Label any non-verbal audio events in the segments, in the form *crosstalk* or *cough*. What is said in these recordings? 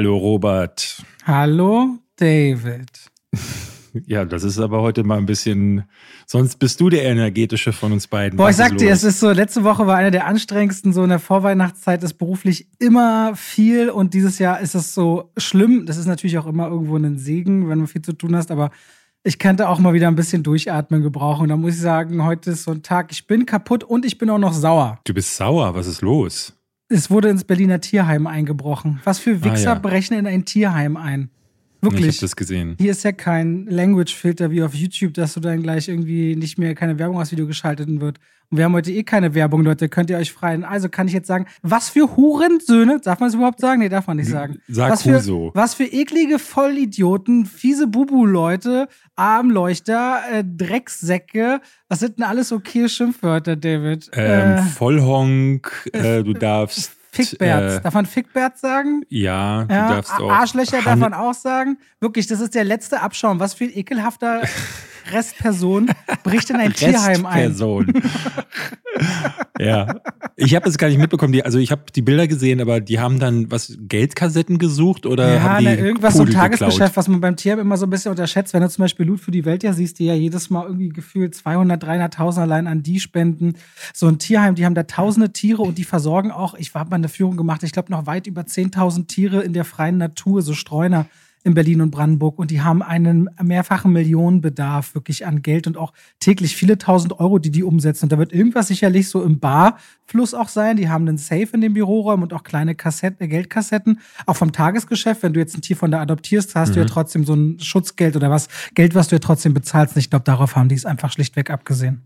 Hallo Robert. Hallo David. *laughs* Ja, das ist aber heute mal ein bisschen. Sonst bist du der energetische von uns beiden. Boah, ich sag dir, es ist so, letzte Woche war eine der anstrengendsten, so in der Vorweihnachtszeit ist beruflich immer viel und dieses Jahr ist es so schlimm. Das ist natürlich auch immer irgendwo ein Segen, wenn du viel zu tun hast, aber ich könnte auch mal wieder ein bisschen durchatmen gebrauchen. Und da muss ich sagen, heute ist so ein Tag, ich bin kaputt und ich bin auch noch sauer. Du bist sauer. Was ist los? Es wurde ins Berliner Tierheim eingebrochen. Was für Wichser Ah, ja. brechen in ein Tierheim ein? Ich Wirklich. habe das gesehen. Hier ist ja kein Language-Filter wie auf YouTube, dass du dann gleich irgendwie nicht mehr keine Werbung aufs Video geschaltet wird. Und wir haben heute eh keine Werbung, Leute. Könnt ihr euch freien. Also kann ich jetzt sagen, was für Hurensöhne, darf man es überhaupt sagen? Nee, darf man nicht sagen. Sag was für, Huso. Was für eklige Vollidioten, fiese Bubu-Leute, Armleuchter, äh, Drecksäcke. Was sind denn alles okay Schimpfwörter, David? Ähm, äh, Vollhonk, äh, du darfst. *laughs* Fickberts. Äh, Darf man Fickberts sagen? ja, du Ja, darfst auch. Arschlöcher darf man auch sagen. Wirklich, das ist der letzte Abschaum. Was für ein ekelhafter *laughs* Restperson bricht in ein Tierheim ein. Restperson. *laughs* ja. Ich habe das gar nicht mitbekommen. Die, also ich habe die Bilder gesehen, aber die haben dann was Geldkassetten gesucht oder Ja, haben die ne, irgendwas so ein Pudel Tagesgeschäft, geklaut? was man beim Tierheim immer so ein bisschen unterschätzt. Wenn du zum Beispiel Loot für die Welt ja siehst, die ja jedes Mal irgendwie gefühlt 200, 300.000 allein an die spenden. So ein Tierheim, die haben da tausende Tiere und die versorgen auch, ich habe mal eine Führung gemacht, ich glaube noch weit über 10.000 Tiere in der freien Natur, so Streuner in Berlin und Brandenburg und die haben einen mehrfachen Millionenbedarf wirklich an Geld und auch täglich viele tausend Euro, die die umsetzen. Und da wird irgendwas sicherlich so im Barfluss auch sein. Die haben einen Safe in den Büroräumen und auch kleine Kassetten, äh, Geldkassetten. Auch vom Tagesgeschäft, wenn du jetzt ein Tier von da adoptierst, hast du ja trotzdem so ein Schutzgeld oder was, Geld, was du ja trotzdem bezahlst. Und ich glaube, darauf haben die es einfach schlichtweg abgesehen.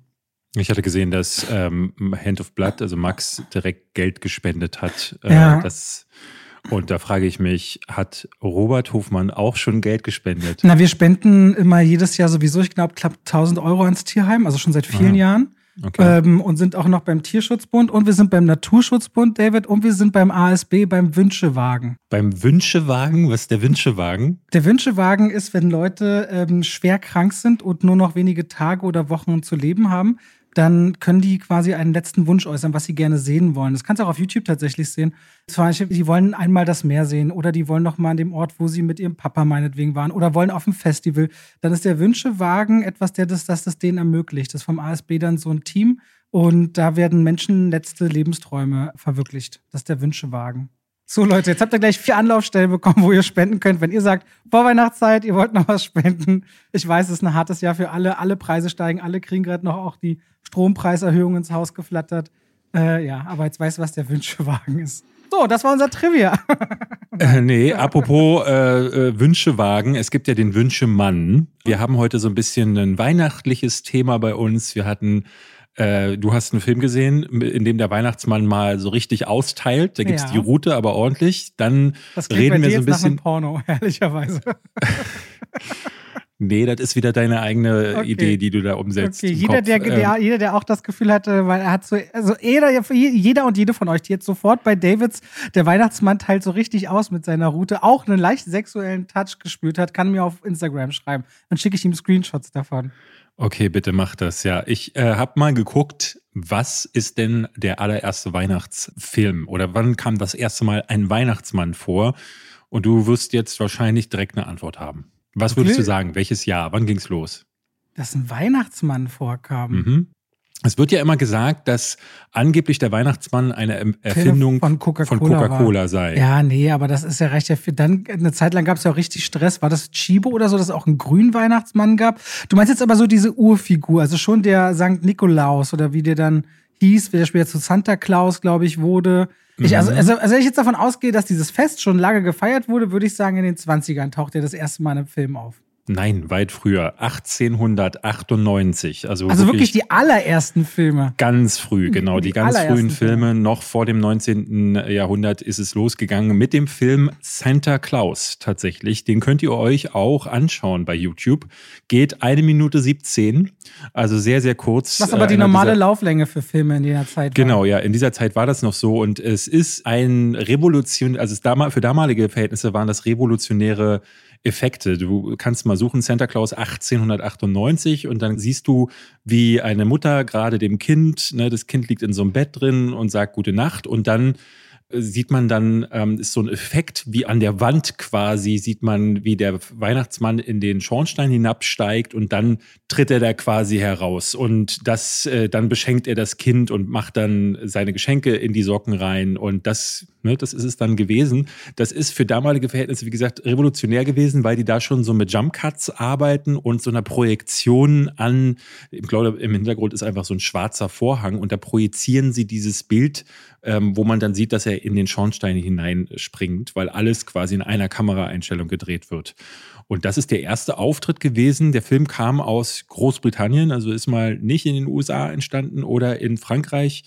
Ich hatte gesehen, dass ähm, Hand of Blood, also Max, direkt Geld gespendet hat. Äh, Ja. das, und da frage ich mich, hat Robert Hofmann auch schon Geld gespendet? Na, wir spenden immer jedes Jahr sowieso, ich glaube, knapp 1000 Euro ans Tierheim, also schon seit vielen Aha. Jahren. Okay. Ähm, und sind auch noch beim Tierschutzbund und wir sind beim Naturschutzbund, David, und wir sind beim ASB, beim Wünschewagen. Beim Wünschewagen, was ist der Wünschewagen? Der Wünschewagen ist, wenn Leute ähm, schwer krank sind und nur noch wenige Tage oder Wochen zu leben haben, dann können die quasi einen letzten Wunsch äußern, was sie gerne sehen wollen. Das kannst du auch auf YouTube tatsächlich sehen. Zum Beispiel, die wollen einmal das Meer sehen oder die wollen noch mal an dem Ort, wo sie mit ihrem Papa meinetwegen waren oder wollen auf dem Festival. Dann ist der Wünschewagen etwas, der das, das, das denen ermöglicht. Das ist vom ASB dann so ein Team und da werden Menschen letzte Lebensträume verwirklicht. Das ist der Wünschewagen. So, Leute, jetzt habt ihr gleich vier Anlaufstellen bekommen, wo ihr spenden könnt. Wenn ihr sagt, Vorweihnachtszeit, ihr wollt noch was spenden. Ich weiß, es ist ein hartes Jahr für alle. Alle Preise steigen, alle kriegen gerade noch auch die Strompreiserhöhung ins Haus geflattert. Äh, ja, aber jetzt weißt du, was der Wünschewagen ist. So, das war unser Trivia. *laughs* Äh, nee, apropos äh, äh, Wünschewagen, es gibt ja den Wünschemann. Wir haben heute so ein bisschen ein weihnachtliches Thema bei uns. Wir hatten, äh, du hast einen Film gesehen, in dem der Weihnachtsmann mal so richtig austeilt. Da gibt's Ja. die Route, aber ordentlich. Dann reden wir so ein jetzt nach bisschen. Porno, *laughs* ehrlicherweise. Nee, das ist wieder deine eigene Okay. Idee, die du da umsetzt. Okay, jeder, Kopf. der, Ähm, der, jeder, der auch das Gefühl hatte, weil er hat so, also jeder, jeder und jede von euch, die jetzt sofort bei Davids, der Weihnachtsmann teilt so richtig aus mit seiner Route, auch einen leicht sexuellen Touch gespürt hat, kann mir auf Instagram schreiben. Dann schicke ich ihm Screenshots davon. Okay, bitte mach das. Ja, ich äh, habe mal geguckt, was ist denn der allererste Weihnachtsfilm oder wann kam das erste Mal ein Weihnachtsmann vor? Und du wirst jetzt wahrscheinlich direkt eine Antwort haben. Was würdest Okay. du sagen? Welches Jahr? Wann ging's los? Dass ein Weihnachtsmann vorkam. Mhm. Es wird ja immer gesagt, dass angeblich der Weihnachtsmann eine Erfindung von Coca-Cola Coca-Cola sei. Ja, nee, aber das ist ja recht. Dann, eine Zeit lang gab es ja auch richtig Stress. War das Chibo oder so, dass es auch einen grünen Weihnachtsmann gab? Du meinst jetzt aber so diese Urfigur, also schon der Sankt Nikolaus oder wie der dann hieß, wie der später zu Santa Claus, glaube ich, wurde. Ich, also, Mhm. also, also, wenn ich jetzt davon ausgehe, dass dieses Fest schon lange gefeiert wurde, würde ich sagen, in den 20ern taucht er das erste Mal in einem Film auf. Nein, weit früher. 1898. Also, Also wirklich die allerersten Filme. Ganz früh, genau. Die, Die ganz frühen Filme, noch vor dem 19. Jahrhundert ist es losgegangen mit dem Film Santa Claus tatsächlich. Den könnt ihr euch auch anschauen bei YouTube. Geht eine Minute 17, also sehr, sehr kurz. Was aber Äh, die normale dieser- Lauflänge für Filme in jener Zeit war. Genau, ja, in dieser Zeit war das noch so und es ist ein Revolution, also es für damalige Verhältnisse waren das revolutionäre Effekte. Du kannst mal suchen, Santa Claus 1898 und dann siehst du, wie eine Mutter gerade dem Kind, ne, das Kind liegt in so einem Bett drin und sagt gute Nacht. Und dann sieht man dann, ähm, ist so ein Effekt, wie an der Wand quasi, sieht man, wie der Weihnachtsmann in den Schornstein hinabsteigt und dann tritt er da quasi heraus. Und das, äh, dann beschenkt er das Kind und macht dann seine Geschenke in die Socken rein. Und das, ne, das ist es dann gewesen. Das ist für damalige Verhältnisse, wie gesagt, revolutionär gewesen, weil die da schon so mit Jump Cuts arbeiten und so einer Projektion an, ich glaube, im Hintergrund ist einfach so ein schwarzer Vorhang und da projizieren sie dieses Bild ähm, wo man dann sieht, dass er in den Schornstein hineinspringt, weil alles quasi in einer Kameraeinstellung gedreht wird. Und das ist der erste Auftritt gewesen. Der Film kam aus Großbritannien, also ist mal nicht in den USA entstanden oder in Frankreich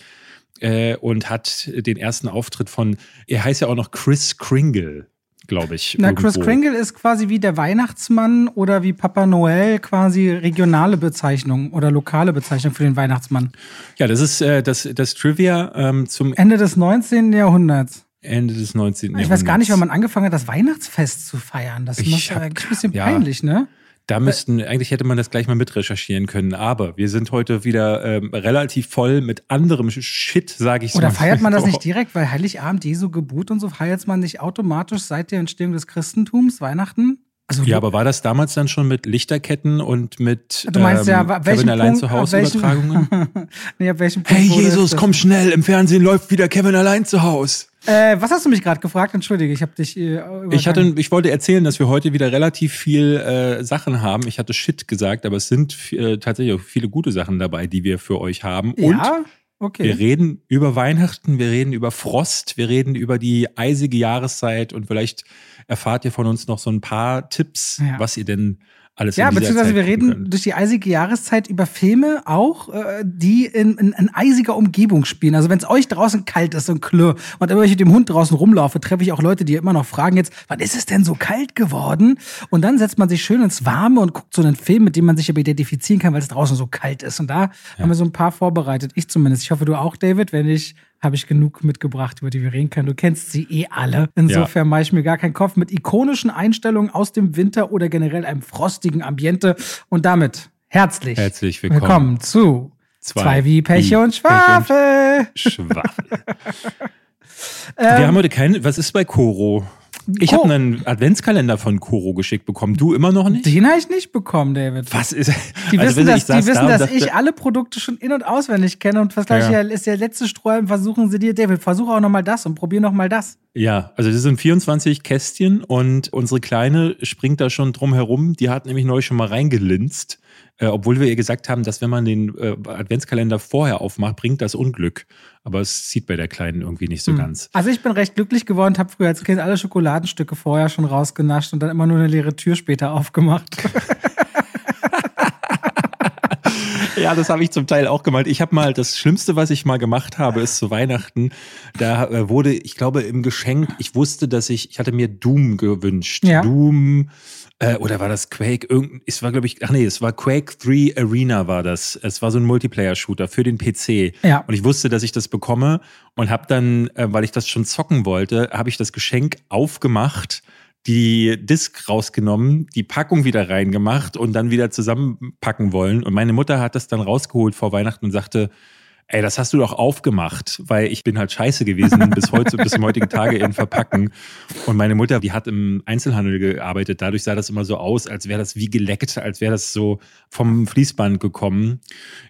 äh, und hat den ersten Auftritt von, er heißt ja auch noch Chris Kringle glaube ich. Na, irgendwo. Chris Kringle ist quasi wie der Weihnachtsmann oder wie Papa Noel quasi regionale Bezeichnung oder lokale Bezeichnung für den Weihnachtsmann. Ja, das ist äh, das, das Trivia ähm, zum Ende des 19. Jahrhunderts. Ende des 19. Jahrhunderts. Ich weiß gar nicht, wann man angefangen hat, das Weihnachtsfest zu feiern. Das hab, eigentlich ein bisschen ja, peinlich, ne? Da müssten, eigentlich hätte man das gleich mal mit recherchieren können, aber wir sind heute wieder ähm, relativ voll mit anderem Shit, sage ich so. Oder feiert man das nicht direkt, weil Heiligabend, Jesu Geburt und so, feiert man nicht automatisch seit der Entstehung des Christentums, Weihnachten? Also, ja, aber war das damals dann schon mit Lichterketten und mit du meinst, ähm, ja, Kevin allein zu Hause Übertragungen? *laughs* nee, ab welchem Punkt hey Jesus, komm schnell, im Fernsehen läuft wieder Kevin allein zu Hause. Äh, was hast du mich gerade gefragt? Entschuldige, ich habe dich. Äh, ich hatte, ich wollte erzählen, dass wir heute wieder relativ viel äh, Sachen haben. Ich hatte Shit gesagt, aber es sind äh, tatsächlich auch viele gute Sachen dabei, die wir für euch haben. Und ja? Okay. Wir reden über Weihnachten, wir reden über Frost, wir reden über die eisige Jahreszeit und vielleicht erfahrt ihr von uns noch so ein paar Tipps, ja. was ihr denn alles Ja, beziehungsweise wir reden können. durch die eisige Jahreszeit über Filme auch, äh, die in, in, in eisiger Umgebung spielen. Also wenn es euch draußen kalt ist und klirr und immer ich mit dem Hund draußen rumlaufe, treffe ich auch Leute, die immer noch fragen jetzt, wann ist es denn so kalt geworden? Und dann setzt man sich schön ins Warme und guckt so einen Film, mit dem man sich aber identifizieren kann, weil es draußen so kalt ist. Und da ja. haben wir so ein paar vorbereitet. Ich zumindest. Ich hoffe, du auch, David, wenn ich habe ich genug mitgebracht, über die wir reden können. Du kennst sie eh alle. Insofern ja. mache ich mir gar keinen Kopf mit ikonischen Einstellungen aus dem Winter oder generell einem frostigen Ambiente. Und damit herzlich, herzlich willkommen, willkommen zu Zwei, zwei wie Pech und Schwafel. Schwafel. *laughs* wir haben heute keinen. Was ist bei Koro? Ich oh. habe einen Adventskalender von Koro geschickt bekommen. Du immer noch nicht? Den habe ich nicht bekommen, David. Was ist? Die also wissen, dass, die wissen da dass ich alle Produkte schon in- und auswendig kenne und was gleich ja. ist der letzte Strohhalm, versuchen sie dir, David, versuche auch nochmal das und probier nochmal das. Ja, also das sind 24 Kästchen und unsere Kleine springt da schon drum herum. Die hat nämlich neulich schon mal reingelinst äh, obwohl wir ihr gesagt haben, dass wenn man den äh, Adventskalender vorher aufmacht, bringt das Unglück. Aber es sieht bei der Kleinen irgendwie nicht so hm. ganz. Also ich bin recht glücklich geworden, habe früher als Kind alle Schokoladenstücke vorher schon rausgenascht und dann immer nur eine leere Tür später aufgemacht. *laughs* Ja, das habe ich zum Teil auch gemalt. Ich habe mal, das Schlimmste, was ich mal gemacht habe, ist zu Weihnachten. Da äh, wurde, ich glaube, im Geschenk, ich wusste, dass ich, ich hatte mir Doom gewünscht. Ja. Doom, äh, oder war das Quake? Irgend, es war, glaube ich, ach nee, es war Quake 3 Arena war das. Es war so ein Multiplayer-Shooter für den PC. Ja. Und ich wusste, dass ich das bekomme und habe dann, äh, weil ich das schon zocken wollte, habe ich das Geschenk aufgemacht die Disk rausgenommen, die Packung wieder reingemacht und dann wieder zusammenpacken wollen. Und meine Mutter hat das dann rausgeholt vor Weihnachten und sagte, ey, das hast du doch aufgemacht, weil ich bin halt scheiße gewesen *laughs* bis heute, bis zum heutigen Tage in Verpacken. Und meine Mutter, die hat im Einzelhandel gearbeitet. Dadurch sah das immer so aus, als wäre das wie geleckt, als wäre das so vom Fließband gekommen.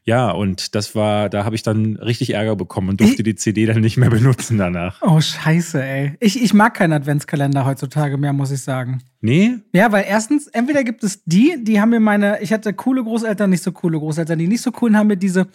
Ja, und das war, da habe ich dann richtig Ärger bekommen und durfte ich, die CD dann nicht mehr benutzen danach. Oh, scheiße, ey. Ich, ich mag keinen Adventskalender heutzutage mehr, muss ich sagen. Nee? Ja, weil erstens, entweder gibt es die, die haben mir meine, ich hatte coole Großeltern, nicht so coole Großeltern, die nicht so coolen haben mir diese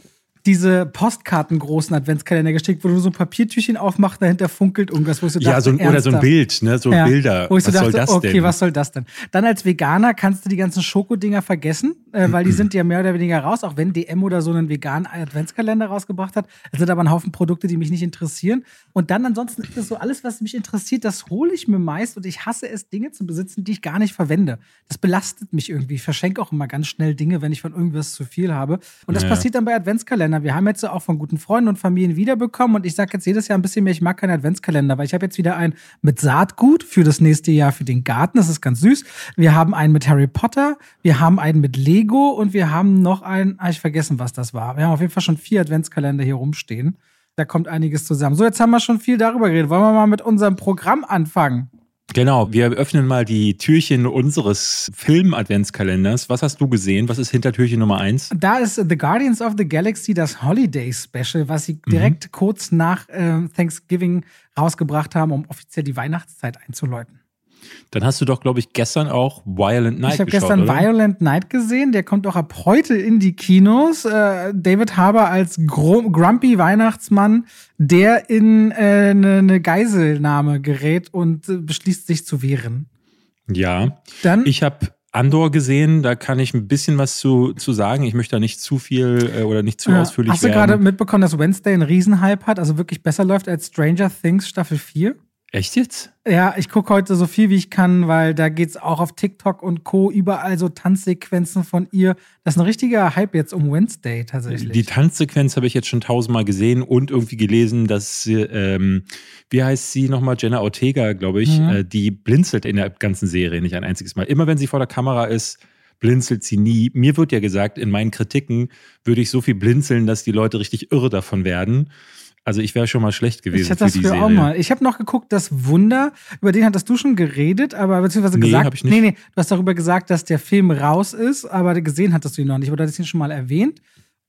diese Postkarten großen Adventskalender geschickt, wo du so ein Papiertüchchen aufmachst, dahinter funkelt irgendwas, wo so dachte, Ja, so ein, oder so ein Bild, ne, so ja, Bilder. Wo ich so was dachte, soll das okay, denn? was soll das denn? Dann als Veganer kannst du die ganzen Schokodinger vergessen, äh, weil die sind ja mehr oder weniger raus, auch wenn DM oder so einen veganen Adventskalender rausgebracht hat. Es sind aber ein Haufen Produkte, die mich nicht interessieren. Und dann ansonsten ist das so alles, was mich interessiert, das hole ich mir meist und ich hasse es, Dinge zu besitzen, die ich gar nicht verwende. Das belastet mich irgendwie. Ich verschenke auch immer ganz schnell Dinge, wenn ich von irgendwas zu viel habe. Und das ja. passiert dann bei Adventskalendern. Adventskalender. Wir haben jetzt auch von guten Freunden und Familien wiederbekommen und ich sage jetzt jedes Jahr ein bisschen mehr, ich mag keinen Adventskalender, weil ich habe jetzt wieder einen mit Saatgut für das nächste Jahr für den Garten. Das ist ganz süß. Wir haben einen mit Harry Potter, wir haben einen mit Lego und wir haben noch einen, ah, ich vergessen, was das war. Wir haben auf jeden Fall schon vier Adventskalender hier rumstehen. Da kommt einiges zusammen. So, jetzt haben wir schon viel darüber geredet. Wollen wir mal mit unserem Programm anfangen? Genau, wir öffnen mal die Türchen unseres Film-Adventskalenders. Was hast du gesehen? Was ist hinter Türchen Nummer eins? Da ist The Guardians of the Galaxy, das Holiday Special, was sie direkt mhm. kurz nach äh, Thanksgiving rausgebracht haben, um offiziell die Weihnachtszeit einzuläuten. Dann hast du doch, glaube ich, gestern auch Violent Night Ich habe gestern oder? Violent Night gesehen. Der kommt auch ab heute in die Kinos. Äh, David Harbour als Gr grumpy Weihnachtsmann, der in eine äh, ne, ne Geiselnahme gerät und äh, beschließt, sich zu wehren. Ja. Dann? Ich habe Andor gesehen, da kann ich ein bisschen was zu, zu sagen. Ich möchte da nicht zu viel äh, oder nicht zu ja. ausführlich Hast du gerade mitbekommen, dass Wednesday einen Riesenhype hat, also wirklich besser läuft als Stranger Things Staffel 4? Echt jetzt? Ja, ich gucke heute so viel wie ich kann, weil da geht es auch auf TikTok und Co. überall so Tanzsequenzen von ihr. Das ist ein richtiger Hype jetzt um Wednesday tatsächlich. Die Tanzsequenz habe ich jetzt schon tausendmal gesehen und irgendwie gelesen, dass, ähm, wie heißt sie nochmal, Jenna Ortega, glaube ich, mhm. äh, die blinzelt in der ganzen Serie nicht ein einziges Mal. Immer wenn sie vor der Kamera ist, blinzelt sie nie. Mir wird ja gesagt, in meinen Kritiken würde ich so viel blinzeln, dass die Leute richtig irre davon werden. Also ich wäre schon mal schlecht gewesen. Ich hätte das für früher auch mal. Ich habe noch geguckt, das Wunder, über den hattest du schon geredet, aber beziehungsweise nee, gesagt. Hab ich nicht. Nee, nee, du hast darüber gesagt, dass der Film raus ist, aber gesehen hattest du ihn noch nicht. Oder hattest ihn schon mal erwähnt.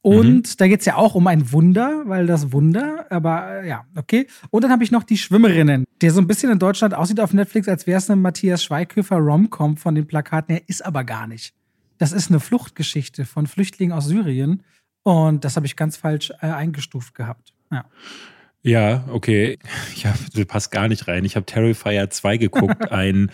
Und mhm. da geht es ja auch um ein Wunder, weil das Wunder, aber äh, ja, okay. Und dann habe ich noch die Schwimmerinnen, der so ein bisschen in Deutschland aussieht auf Netflix, als wäre es eine Matthias Schweighöfer Romcom von den Plakaten her, ist aber gar nicht. Das ist eine Fluchtgeschichte von Flüchtlingen aus Syrien. Und das habe ich ganz falsch äh, eingestuft gehabt. Ja. Ja, okay. Ja, du passt gar nicht rein. Ich habe Terrifier 2 geguckt, *laughs* ein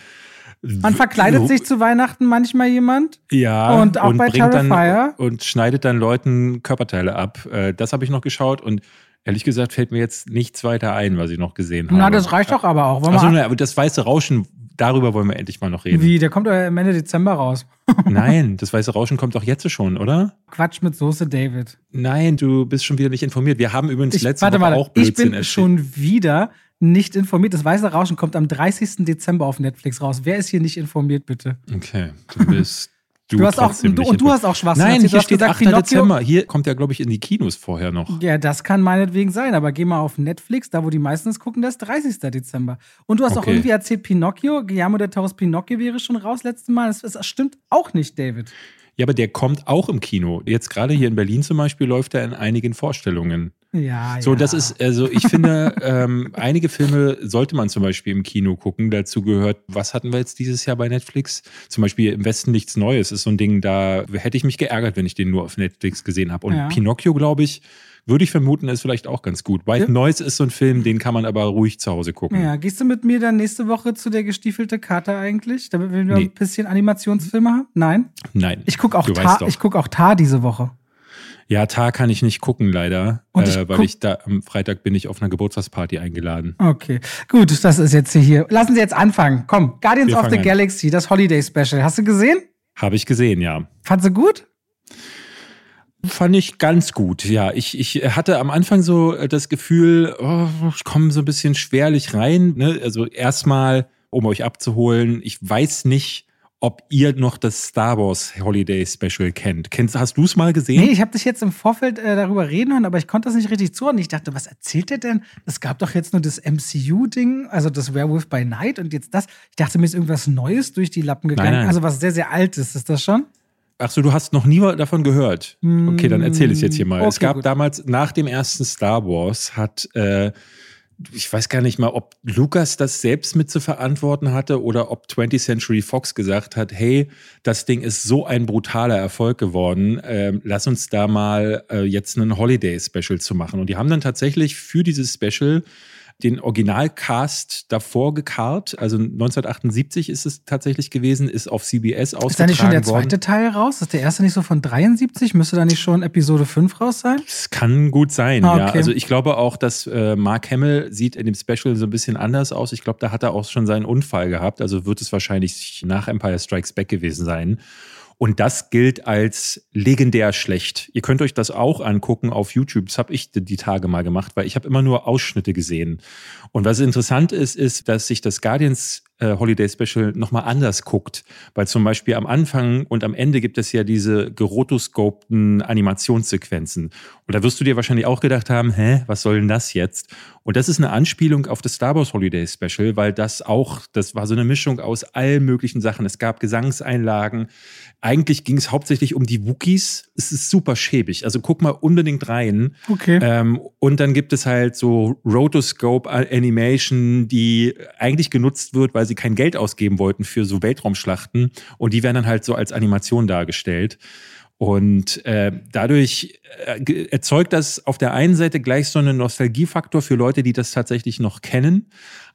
man verkleidet sich zu Weihnachten manchmal jemand. Ja. Und auch und bei Terrifier. Dann, und schneidet dann Leuten Körperteile ab. Äh, das habe ich noch geschaut und ehrlich gesagt fällt mir jetzt nichts weiter ein, was ich noch gesehen habe. Na, das reicht doch aber auch. Achso, ne, aber das weiße Rauschen darüber wollen wir endlich mal noch reden. Wie? Der kommt doch Ende Dezember raus. *laughs* Nein, das weiße Rauschen kommt doch jetzt schon, oder? Quatsch mit Soße, David. Nein, du bist schon wieder nicht informiert. Wir haben übrigens ich, letzte warte, Woche auch Blödsinn Ich bin erzählt. schon wieder nicht informiert. Das weiße Rauschen kommt am 30. Dezember auf Netflix raus. Wer ist hier nicht informiert, bitte? Okay, du bist Du, du hast auch, du, und du hast auch Schwachsinn. Nein, hier steht gesagt, 8. Pinocchio. Dezember. Hier kommt ja, glaube ich, in die Kinos vorher noch. Ja, das kann meinetwegen sein, aber geh mal auf Netflix, da wo die meisten es gucken, das ist 30. Dezember. Und du hast okay. auch irgendwie erzählt, Pinocchio, Guillermo del Toro's Pinocchio wäre schon raus letztes Mal. Das, das stimmt auch nicht, David. Ja, aber der kommt auch im Kino. Jetzt gerade hier in Berlin zum Beispiel läuft er in einigen Vorstellungen. Ja, so, ja. das ist, also ich finde, ähm, einige Filme sollte man zum Beispiel im Kino gucken. Dazu gehört, was hatten wir jetzt dieses Jahr bei Netflix? Zum Beispiel Im Westen nichts Neues ist so ein Ding, da hätte ich mich geärgert, wenn ich den nur auf Netflix gesehen habe. Und ja. Pinocchio, glaube ich, würde ich vermuten, ist vielleicht auch ganz gut. White ja. Noise ist so ein Film, den kann man aber ruhig zu Hause gucken. Ja, gehst du mit mir dann nächste Woche zu der gestiefelte Kater eigentlich, damit wir nee. ein bisschen Animationsfilme haben? Nein? Nein. Ich gucke auch, Tar, guck auch Tar diese Woche. Ja, Tar kann ich nicht gucken, leider. Ich äh, weil guck ich da am Freitag bin ich auf einer Geburtstagsparty eingeladen. Okay. Gut, das ist jetzt hier. Lassen Sie jetzt anfangen. Komm, Guardians Wir of the an. Galaxy, das Holiday Special. Hast du gesehen? Habe ich gesehen, ja. Fandst du gut? Fand ich ganz gut, ja. Ich, ich hatte am Anfang so äh, das Gefühl, oh, ich komme so ein bisschen schwerlich rein. Ne? Also erstmal, um euch abzuholen, ich weiß nicht, ob ihr noch das Star Wars Holiday Special kennt. Kennst, hast du es mal gesehen? Nee, ich habe dich jetzt im Vorfeld äh, darüber reden hören, aber ich konnte das nicht richtig zuhören. Ich dachte, was erzählt er denn? Es gab doch jetzt nur das MCU-Ding, also das Werewolf by Night und jetzt das. Ich dachte, mir ist irgendwas Neues durch die Lappen gegangen. Nein, nein. Also was sehr, sehr altes. Ist das schon? Ach so, du hast noch nie davon gehört. Okay, dann erzähle ich es jetzt hier mal. Okay, es gab gut. damals, nach dem ersten Star Wars, hat äh, ich weiß gar nicht mal, ob Lucas das selbst mit zu verantworten hatte oder ob 20th Century Fox gesagt hat, hey, das Ding ist so ein brutaler Erfolg geworden, äh, lass uns da mal äh, jetzt einen Holiday-Special zu machen. Und die haben dann tatsächlich für dieses Special den Originalcast davor gekarrt. Also 1978 ist es tatsächlich gewesen, ist auf CBS ausgetragen worden. Ist da nicht schon der zweite worden. Teil raus? Ist der erste nicht so von 73? Müsste da nicht schon Episode 5 raus sein? Das kann gut sein, ah, okay. ja. Also ich glaube auch, dass äh, Mark Hamill sieht in dem Special so ein bisschen anders aus. Ich glaube, da hat er auch schon seinen Unfall gehabt. Also wird es wahrscheinlich nach Empire Strikes Back gewesen sein. Und das gilt als legendär schlecht. Ihr könnt euch das auch angucken auf YouTube. Das habe ich die Tage mal gemacht, weil ich habe immer nur Ausschnitte gesehen. Und was interessant ist, ist, dass sich das Guardians Holiday Special nochmal anders guckt. Weil zum Beispiel am Anfang und am Ende gibt es ja diese gerotoscopten Animationssequenzen. Und da wirst du dir wahrscheinlich auch gedacht haben, hä, was soll denn das jetzt? Und das ist eine Anspielung auf das Star Wars Holiday Special, weil das auch, das war so eine Mischung aus allen möglichen Sachen. Es gab Gesangseinlagen. Eigentlich ging es hauptsächlich um die Wookies. Es ist super schäbig. Also guck mal unbedingt rein. Okay. Ähm, und dann gibt es halt so Rotoscope Animation, die eigentlich genutzt wird, weil sie kein Geld ausgeben wollten für so Weltraumschlachten. Und die werden dann halt so als Animation dargestellt. Und äh, dadurch äh, erzeugt das auf der einen Seite gleich so einen Nostalgiefaktor für Leute, die das tatsächlich noch kennen,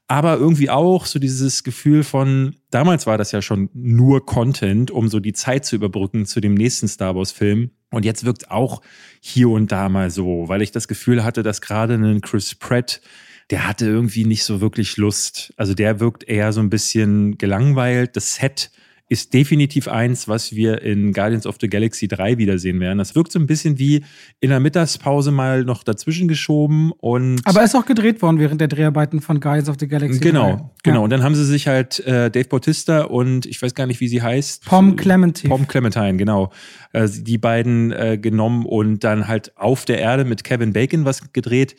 aber irgendwie auch so dieses Gefühl von, damals war das ja schon nur Content, um so die Zeit zu überbrücken zu dem nächsten Star Wars-Film. Und jetzt wirkt auch hier und da mal so, weil ich das Gefühl hatte, dass gerade ein Chris Pratt der hatte irgendwie nicht so wirklich Lust. Also der wirkt eher so ein bisschen gelangweilt. Das Set ist definitiv eins, was wir in Guardians of the Galaxy 3 wiedersehen werden. Das wirkt so ein bisschen wie in der Mittagspause mal noch dazwischen geschoben und. Aber ist auch gedreht worden während der Dreharbeiten von Guardians of the Galaxy genau, 3. Genau, Und dann haben sie sich halt äh, Dave Bautista und ich weiß gar nicht, wie sie heißt. Pom Clementine. Pom Clementine, genau. Äh, die beiden äh, genommen und dann halt auf der Erde mit Kevin Bacon was gedreht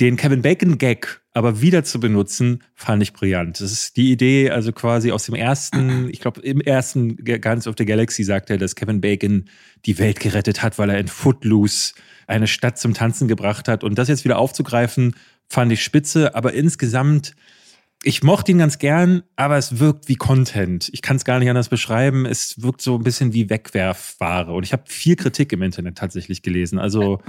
den Kevin Bacon Gag aber wieder zu benutzen, fand ich brillant. Das ist die Idee, also quasi aus dem ersten, ich glaube, im ersten Guardians of the Galaxy sagt er, dass Kevin Bacon die Welt gerettet hat, weil er in Footloose eine Stadt zum Tanzen gebracht hat. Und das jetzt wieder aufzugreifen, fand ich spitze, aber insgesamt ich mochte ihn ganz gern, aber es wirkt wie Content. Ich kann es gar nicht anders beschreiben. Es wirkt so ein bisschen wie Wegwerfware. Und ich habe viel Kritik im Internet tatsächlich gelesen. Also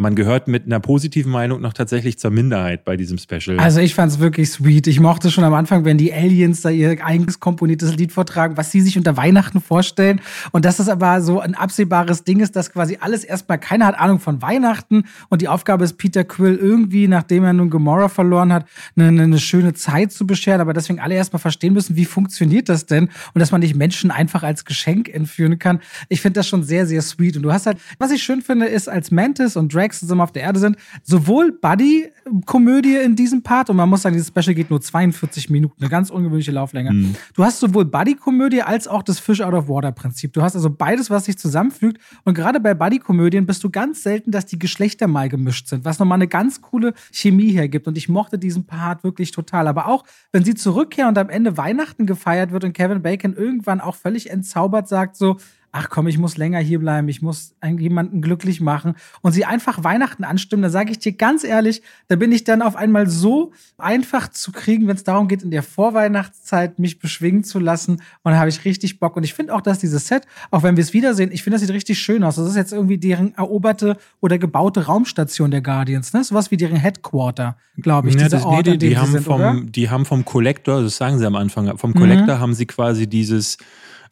man gehört mit einer positiven Meinung noch tatsächlich zur Minderheit bei diesem Special. Also ich fand es wirklich sweet. Ich mochte schon am Anfang, wenn die Aliens da ihr eigenes komponiertes Lied vortragen, was sie sich unter Weihnachten vorstellen. Und dass das aber so ein absehbares Ding ist, dass quasi alles erstmal, keiner hat Ahnung von Weihnachten. Und die Aufgabe ist Peter Quill irgendwie, nachdem er nun Gamora verloren hat, eine, eine schöne Zeit zu bescheren. Aber deswegen alle erstmal verstehen müssen, wie funktioniert das denn? Und dass man nicht Menschen einfach als Geschenk entführen kann. Ich finde das schon sehr, sehr sweet. Und du hast halt, was ich schön finde, ist als Mantis und Drax zusammen auf der Erde sind, sowohl Buddy-Komödie in diesem Part, und man muss sagen, dieses Special geht nur 42 Minuten, eine ganz ungewöhnliche Lauflänge. Mhm. Du hast sowohl Buddy-Komödie als auch das Fish-out-of-water-Prinzip. Du hast also beides, was sich zusammenfügt. Und gerade bei Buddy-Komödien bist du ganz selten, dass die Geschlechter mal gemischt sind, was nochmal eine ganz coole Chemie hergibt. Und ich mochte diesen Part wirklich total. Aber auch, wenn sie zurückkehren und am Ende Weihnachten gefeiert wird und Kevin Bacon irgendwann auch völlig entzaubert sagt so, ach komm, ich muss länger hier bleiben, ich muss jemanden glücklich machen und sie einfach Weihnachten anstimmen, da sage ich dir ganz ehrlich, da bin ich dann auf einmal so einfach zu kriegen, wenn es darum geht, in der Vorweihnachtszeit mich beschwingen zu lassen und da habe ich richtig Bock und ich finde auch, dass dieses Set, auch wenn wir es wiedersehen, ich finde, das sieht richtig schön aus. Das ist jetzt irgendwie deren eroberte oder gebaute Raumstation der Guardians, ne? Sowas wie deren Headquarter, glaube ich. Ja, das, Ort, nee, die, die haben sind, vom, die haben vom Collector, das sagen sie am Anfang, vom Collector mhm. haben sie quasi dieses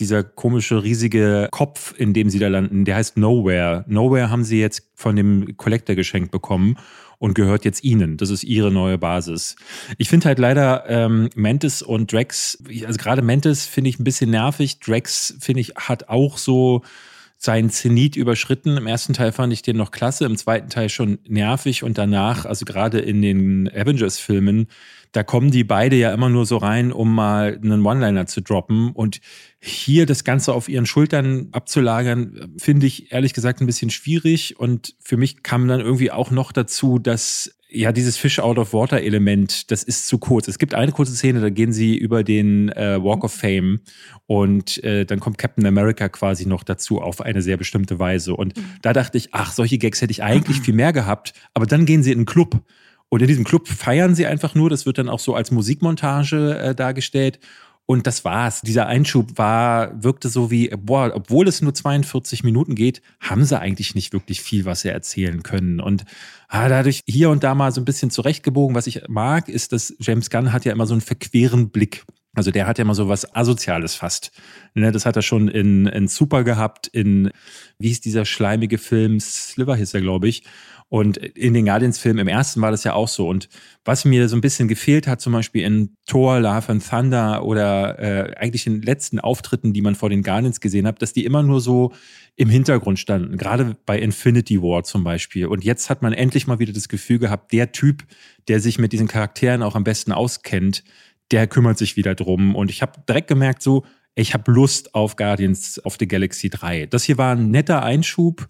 dieser komische, riesige Kopf, in dem sie da landen, der heißt Nowhere. Nowhere haben sie jetzt von dem Collector geschenkt bekommen und gehört jetzt ihnen. Das ist ihre neue Basis. Ich finde halt leider ähm, Mantis und Drax, also gerade Mantis finde ich ein bisschen nervig. Drax finde ich hat auch so seinen Zenit überschritten. Im ersten Teil fand ich den noch klasse, im zweiten Teil schon nervig und danach, also gerade in den Avengers-Filmen, da kommen die beide ja immer nur so rein, um mal einen One-Liner zu droppen. Und hier das Ganze auf ihren Schultern abzulagern, finde ich ehrlich gesagt ein bisschen schwierig. Und für mich kam dann irgendwie auch noch dazu, dass ja, dieses Fish out of Water Element, das ist zu kurz. Es gibt eine kurze Szene, da gehen sie über den äh, Walk of Fame und äh, dann kommt Captain America quasi noch dazu auf eine sehr bestimmte Weise. Und mhm. da dachte ich, ach, solche Gags hätte ich eigentlich viel mehr gehabt. Aber dann gehen sie in den Club und in diesem Club feiern sie einfach nur. Das wird dann auch so als Musikmontage äh, dargestellt. Und das war's. Dieser Einschub war, wirkte so wie, boah, obwohl es nur 42 Minuten geht, haben sie eigentlich nicht wirklich viel, was sie erzählen können. Und ah, dadurch hier und da mal so ein bisschen zurechtgebogen. Was ich mag, ist, dass James Gunn hat ja immer so einen verqueren Blick. Also der hat ja immer so was Asoziales fast. Ne, das hat er schon in, in Super gehabt, in, wie hieß dieser schleimige Film? Sliver hieß er, glaube ich. Und in den Guardians-Filmen im ersten war das ja auch so. Und was mir so ein bisschen gefehlt hat, zum Beispiel in Thor, Love and Thunder oder äh, eigentlich in den letzten Auftritten, die man vor den Guardians gesehen hat, dass die immer nur so im Hintergrund standen. Gerade bei Infinity War zum Beispiel. Und jetzt hat man endlich mal wieder das Gefühl gehabt, der Typ, der sich mit diesen Charakteren auch am besten auskennt, der kümmert sich wieder drum. Und ich habe direkt gemerkt, so, ich habe Lust auf Guardians of the Galaxy 3. Das hier war ein netter Einschub.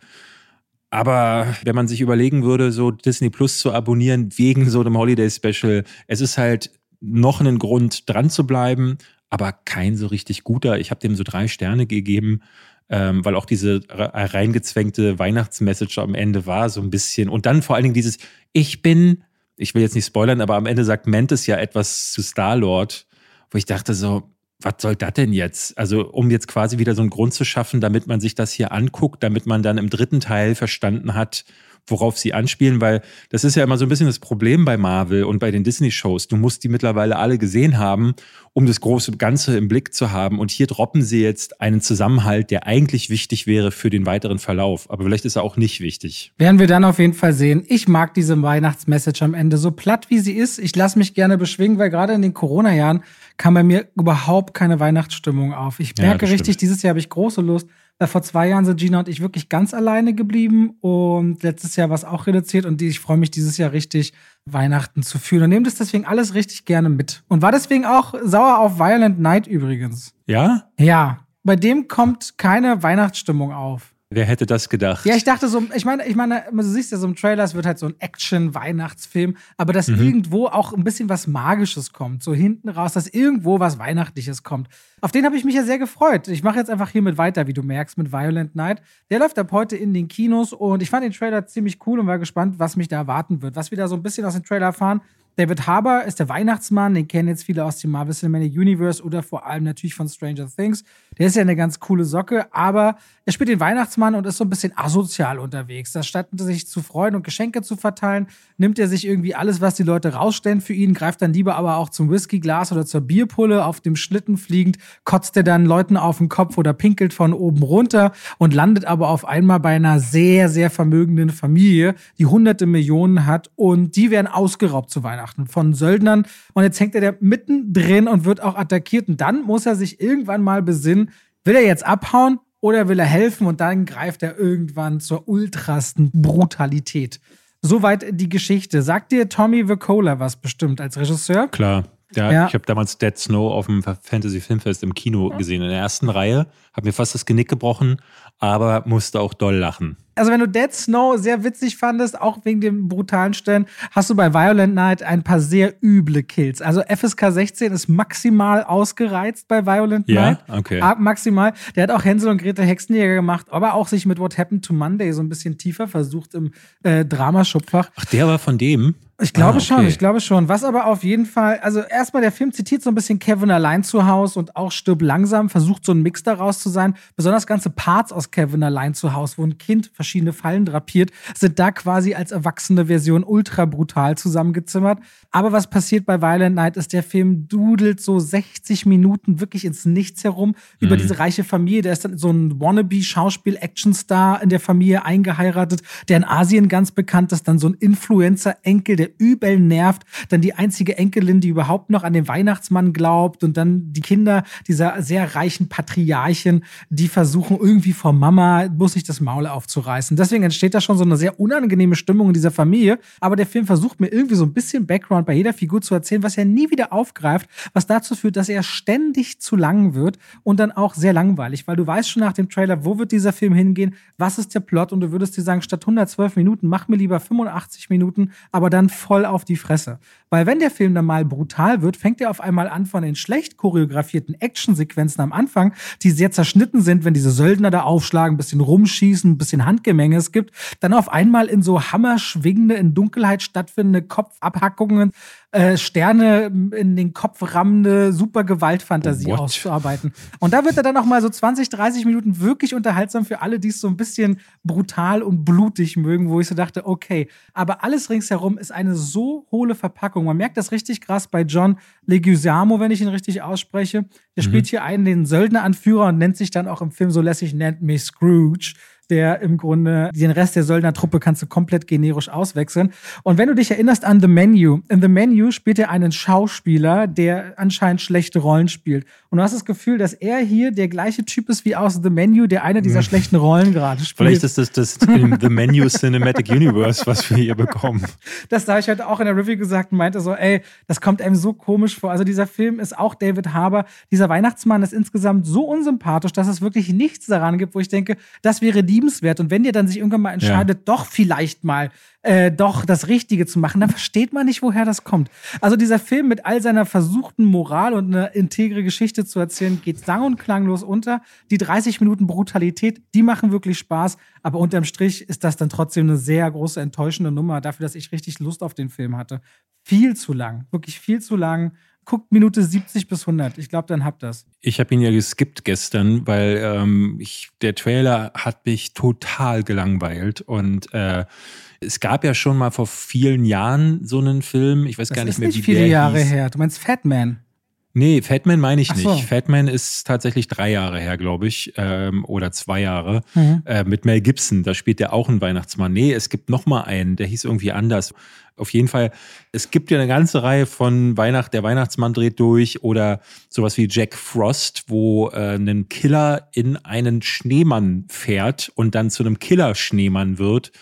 Aber wenn man sich überlegen würde, so Disney Plus zu abonnieren wegen so einem Holiday Special, es ist halt noch einen Grund dran zu bleiben, aber kein so richtig guter. Ich habe dem so drei Sterne gegeben, ähm, weil auch diese reingezwängte Weihnachtsmessage am Ende war so ein bisschen. Und dann vor allen Dingen dieses, ich bin, ich will jetzt nicht spoilern, aber am Ende sagt Mantis ja etwas zu Star-Lord, wo ich dachte so, was soll das denn jetzt? Also, um jetzt quasi wieder so einen Grund zu schaffen, damit man sich das hier anguckt, damit man dann im dritten Teil verstanden hat, worauf sie anspielen, weil das ist ja immer so ein bisschen das Problem bei Marvel und bei den Disney-Shows. Du musst die mittlerweile alle gesehen haben, um das große Ganze im Blick zu haben. Und hier droppen sie jetzt einen Zusammenhalt, der eigentlich wichtig wäre für den weiteren Verlauf. Aber vielleicht ist er auch nicht wichtig. Werden wir dann auf jeden Fall sehen. Ich mag diese Weihnachtsmessage am Ende so platt, wie sie ist. Ich lasse mich gerne beschwingen, weil gerade in den Corona-Jahren kam bei mir überhaupt keine Weihnachtsstimmung auf. Ich merke ja, richtig, dieses Jahr habe ich große Lust. Weil vor zwei Jahren sind Gina und ich wirklich ganz alleine geblieben und letztes Jahr war es auch reduziert und ich freue mich dieses Jahr richtig, Weihnachten zu fühlen und nehme das deswegen alles richtig gerne mit. Und war deswegen auch sauer auf Violent Night übrigens. Ja? Ja. Bei dem kommt keine Weihnachtsstimmung auf. Wer hätte das gedacht? Ja, ich dachte so, ich meine, ich meine, du siehst ja so im Trailer, es wird halt so ein Action-Weihnachtsfilm, aber dass mhm. irgendwo auch ein bisschen was Magisches kommt, so hinten raus, dass irgendwo was Weihnachtliches kommt. Auf den habe ich mich ja sehr gefreut. Ich mache jetzt einfach hiermit weiter, wie du merkst, mit Violent Night. Der läuft ab heute in den Kinos und ich fand den Trailer ziemlich cool und war gespannt, was mich da erwarten wird. Was wir da so ein bisschen aus dem Trailer erfahren, David Harbour ist der Weihnachtsmann, den kennen jetzt viele aus dem Marvel Cinematic Universe oder vor allem natürlich von Stranger Things. Der ist ja eine ganz coole Socke, aber er spielt den Weihnachtsmann und ist so ein bisschen asozial unterwegs. Da statt sich zu freuen und Geschenke zu verteilen, nimmt er sich irgendwie alles, was die Leute rausstellen für ihn, greift dann lieber aber auch zum Whiskyglas oder zur Bierpulle. Auf dem Schlitten fliegend kotzt er dann Leuten auf den Kopf oder pinkelt von oben runter und landet aber auf einmal bei einer sehr, sehr vermögenden Familie, die hunderte Millionen hat und die werden ausgeraubt zu Weihnachten. Von Söldnern. Und jetzt hängt er da mittendrin und wird auch attackiert. Und dann muss er sich irgendwann mal besinnen, will er jetzt abhauen oder will er helfen? Und dann greift er irgendwann zur ultrasten Brutalität. Soweit die Geschichte. Sagt dir Tommy Vicola was bestimmt als Regisseur? Klar. Ja, ja. ich habe damals Dead Snow auf dem Fantasy Filmfest im Kino gesehen, in der ersten Reihe. Habe mir fast das Genick gebrochen, aber musste auch doll lachen. Also, wenn du Dead Snow sehr witzig fandest, auch wegen dem brutalen Stellen, hast du bei Violent Night ein paar sehr üble Kills. Also, FSK 16 ist maximal ausgereizt bei Violent ja, Night. okay. Ab maximal. Der hat auch Hänsel und Gretel Hexenjäger gemacht, aber auch sich mit What Happened to Monday so ein bisschen tiefer versucht im äh, Dramaschubfach. Ach, der war von dem? Ich glaube ah, okay. schon, ich glaube schon. Was aber auf jeden Fall, also erstmal der Film zitiert so ein bisschen Kevin allein zu Hause und auch Stirb langsam, versucht so ein Mix daraus zu sein. Besonders ganze Parts aus Kevin allein zu Hause, wo ein Kind verschiedene Fallen drapiert, sind da quasi als erwachsene Version ultra brutal zusammengezimmert. Aber was passiert bei Violent Night ist, der Film dudelt so 60 Minuten wirklich ins Nichts herum mhm. über diese reiche Familie. Der ist dann so ein Wannabe-Schauspiel-Action-Star in der Familie eingeheiratet, der in Asien ganz bekannt ist, dann so ein Influencer-Enkel, der übel nervt. Dann die einzige Enkelin, die überhaupt noch an den Weihnachtsmann glaubt. Und dann die Kinder dieser sehr reichen Patriarchen, die versuchen irgendwie vor Mama, muss sich das Maul aufzureißen. Deswegen entsteht da schon so eine sehr unangenehme Stimmung in dieser Familie. Aber der Film versucht mir irgendwie so ein bisschen Background bei jeder Figur zu erzählen, was er nie wieder aufgreift, was dazu führt, dass er ständig zu lang wird und dann auch sehr langweilig, weil du weißt schon nach dem Trailer, wo wird dieser Film hingehen, was ist der Plot und du würdest dir sagen, statt 112 Minuten, mach mir lieber 85 Minuten, aber dann voll auf die Fresse. Weil wenn der Film dann mal brutal wird, fängt er auf einmal an von den schlecht choreografierten Actionsequenzen am Anfang, die sehr zerschnitten sind, wenn diese Söldner da aufschlagen, ein bisschen rumschießen, ein bisschen Handgemenge es gibt, dann auf einmal in so hammerschwingende, in Dunkelheit stattfindende Kopfabhackungen äh, Sterne in den Kopf rammende super Gewaltfantasie What? auszuarbeiten. Und da wird er dann noch mal so 20, 30 Minuten wirklich unterhaltsam für alle, die es so ein bisschen brutal und blutig mögen, wo ich so dachte, okay, aber alles ringsherum ist eine so hohle Verpackung. Man merkt das richtig krass bei John Leguizamo, wenn ich ihn richtig ausspreche. Der mhm. spielt hier einen den Söldneranführer und nennt sich dann auch im Film so lässig, nennt mich Scrooge. Der im Grunde den Rest der Söldnertruppe kannst du komplett generisch auswechseln. Und wenn du dich erinnerst an The Menu, in The Menu spielt er einen Schauspieler, der anscheinend schlechte Rollen spielt. Und du hast das Gefühl, dass er hier der gleiche Typ ist wie aus The Menu, der eine dieser hm. schlechten Rollen gerade spielt. Vielleicht ist das das The Menu Cinematic Universe, was wir hier bekommen. *laughs* Das habe ich heute auch in der Review gesagt und meinte so, ey, das kommt einem so komisch vor. Also dieser Film ist auch David Harbour. Dieser Weihnachtsmann ist insgesamt so unsympathisch, dass es wirklich nichts daran gibt, wo ich denke, das wäre liebenswert. Und wenn der dann sich irgendwann mal entscheidet, ja. doch vielleicht mal äh, doch das Richtige zu machen, dann versteht man nicht, woher das kommt. Also dieser Film mit all seiner versuchten Moral und eine integre Geschichte zu erzählen, geht sang- und klanglos unter. Die 30 Minuten Brutalität, die machen wirklich Spaß, aber unterm Strich ist das dann trotzdem eine sehr große enttäuschende Nummer dafür, dass ich richtig Lust auf den Film hatte. Viel zu lang, wirklich viel zu lang guckt Minute 70 bis 100. Ich glaube, dann habt das. Ich habe ihn ja geskippt gestern, weil ähm, ich, der Trailer hat mich total gelangweilt und äh, es gab ja schon mal vor vielen Jahren so einen Film. Ich weiß das gar nicht mehr, nicht wie viele der Jahre hieß. her. Du meinst Fatman? Nee, Fatman meine ich so. nicht. Fatman ist tatsächlich drei Jahre her, glaube ich, ähm, oder zwei Jahre. Mhm. Äh, mit Mel Gibson, da spielt der auch einen Weihnachtsmann. Nee, es gibt noch mal einen, der hieß irgendwie anders. Auf jeden Fall, es gibt ja eine ganze Reihe von Weihnacht, der Weihnachtsmann dreht durch oder sowas wie Jack Frost, wo äh, ein Killer in einen Schneemann fährt und dann zu einem Killer-Schneemann wird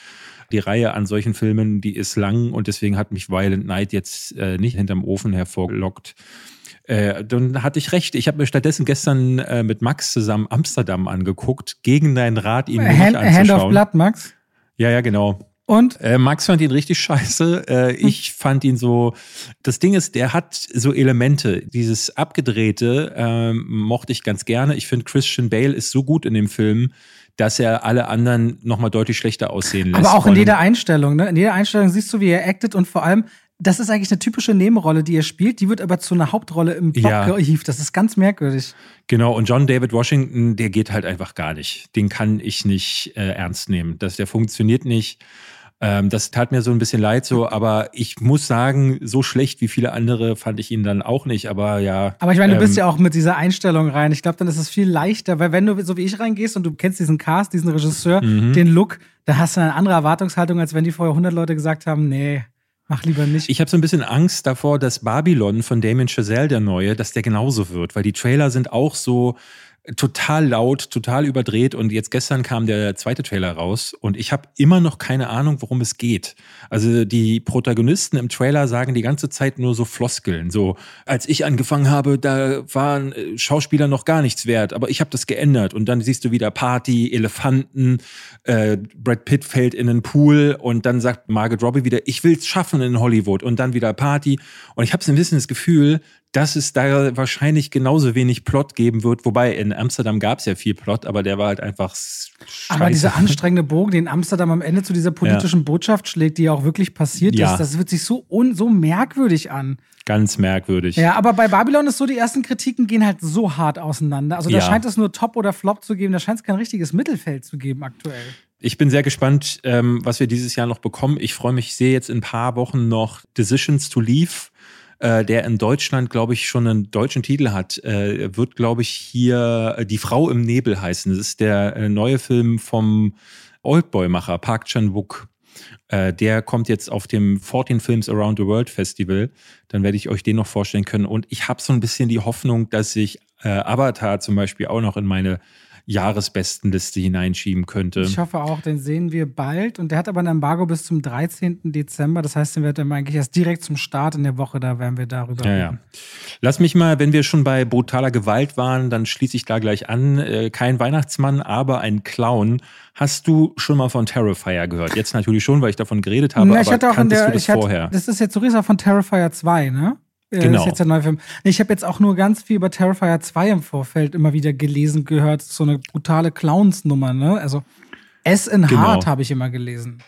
die Reihe an solchen Filmen, die ist lang und deswegen hat mich Violent Night jetzt äh, nicht hinterm Ofen hervorgelockt. Äh, dann hatte ich recht. Ich habe mir stattdessen gestern äh, mit Max zusammen Amsterdam angeguckt, gegen deinen Rat, ihn Hand, nicht Hand of Blood, Max? Ja, ja, genau. Und? Äh, Max fand ihn richtig scheiße. Äh, hm. Ich fand ihn so. Das Ding ist, der hat so Elemente. Dieses Abgedrehte ähm, mochte ich ganz gerne. Ich finde, Christian Bale ist so gut in dem Film, dass er alle anderen nochmal deutlich schlechter aussehen lässt. Aber auch in jeder Einstellung, ne? In jeder Einstellung siehst du, wie er actet und vor allem, das ist eigentlich eine typische Nebenrolle, die er spielt. Die wird aber zu einer Hauptrolle im Plot ja. gehievt. Das ist ganz merkwürdig. Genau, und John David Washington, der geht halt einfach gar nicht. Den kann ich nicht äh, ernst nehmen. Das, der funktioniert nicht. Ähm, das tat mir so ein bisschen leid so, aber ich muss sagen, so schlecht wie viele andere fand ich ihn dann auch nicht, aber ja. Aber ich meine, du ähm, bist ja auch mit dieser Einstellung rein. Ich glaube, dann ist es viel leichter, weil wenn du so wie ich reingehst und du kennst diesen Cast, diesen Regisseur, mhm. den Look, da hast du eine andere Erwartungshaltung, als wenn die vorher 100 Leute gesagt haben, nee, Mach lieber nicht. Ich habe so ein bisschen Angst davor, dass Babylon von Damien Chazelle, der neue, dass der genauso wird, weil die Trailer sind auch so, total laut, total überdreht und jetzt gestern kam der zweite Trailer raus und ich habe immer noch keine Ahnung, worum es geht. Also die Protagonisten im Trailer sagen die ganze Zeit nur so Floskeln, so als ich angefangen habe, da waren äh, Schauspieler noch gar nichts wert, aber ich habe das geändert. Und dann siehst du wieder Party, Elefanten, äh, Brad Pitt fällt in einen Pool und dann sagt Margaret Robbie wieder, ich will's schaffen in Hollywood. Und dann wieder Party. Und ich habe so ein bisschen das Gefühl, dass es da wahrscheinlich genauso wenig Plot geben wird. Wobei in Amsterdam gab es ja viel Plot, aber der war halt einfach. Scheiße. Aber dieser anstrengende Bogen, den Amsterdam am Ende zu dieser politischen ja. Botschaft schlägt, die ja auch wirklich passiert ja. ist, das wird sich so, un so merkwürdig an. Ganz merkwürdig. Ja, aber bei Babylon ist so, die ersten Kritiken gehen halt so hart auseinander. Also da ja. scheint es nur Top oder Flop zu geben, da scheint es kein richtiges Mittelfeld zu geben aktuell. Ich bin sehr gespannt, ähm, was wir dieses Jahr noch bekommen. Ich freue mich, ich sehe jetzt in ein paar Wochen noch Decisions to Leave äh, der in Deutschland, glaube ich, schon einen deutschen Titel hat, äh, wird, glaube ich, hier äh, Die Frau im Nebel heißen. Das ist der äh, neue Film vom Oldboy-Macher Park Chan-wook. Äh, der kommt jetzt auf dem 14 Films Around the World Festival. Dann werde ich euch den noch vorstellen können. Und ich habe so ein bisschen die Hoffnung, dass ich äh, Avatar zum Beispiel auch noch in meine Jahresbestenliste hineinschieben könnte. Ich hoffe auch, den sehen wir bald. Und der hat aber ein Embargo bis zum 13. Dezember. Das heißt, den wird dann eigentlich erst direkt zum Start in der Woche, da werden wir darüber ja, reden. Ja. Lass mich mal, wenn wir schon bei brutaler Gewalt waren, dann schließe ich da gleich an. Äh, kein Weihnachtsmann, aber ein Clown. Hast du schon mal von Terrifier gehört? Jetzt natürlich schon, weil ich davon geredet habe, Na, ich aber hatte auch in der, du das hatte, vorher? Das ist jetzt so von Terrifier 2, ne? Genau. Das ist jetzt der neue Film. Ich habe jetzt auch nur ganz viel über Terrifier 2 im Vorfeld immer wieder gelesen, gehört. So eine brutale Clowns-Nummer, ne? Also S in genau. Hart habe ich immer gelesen.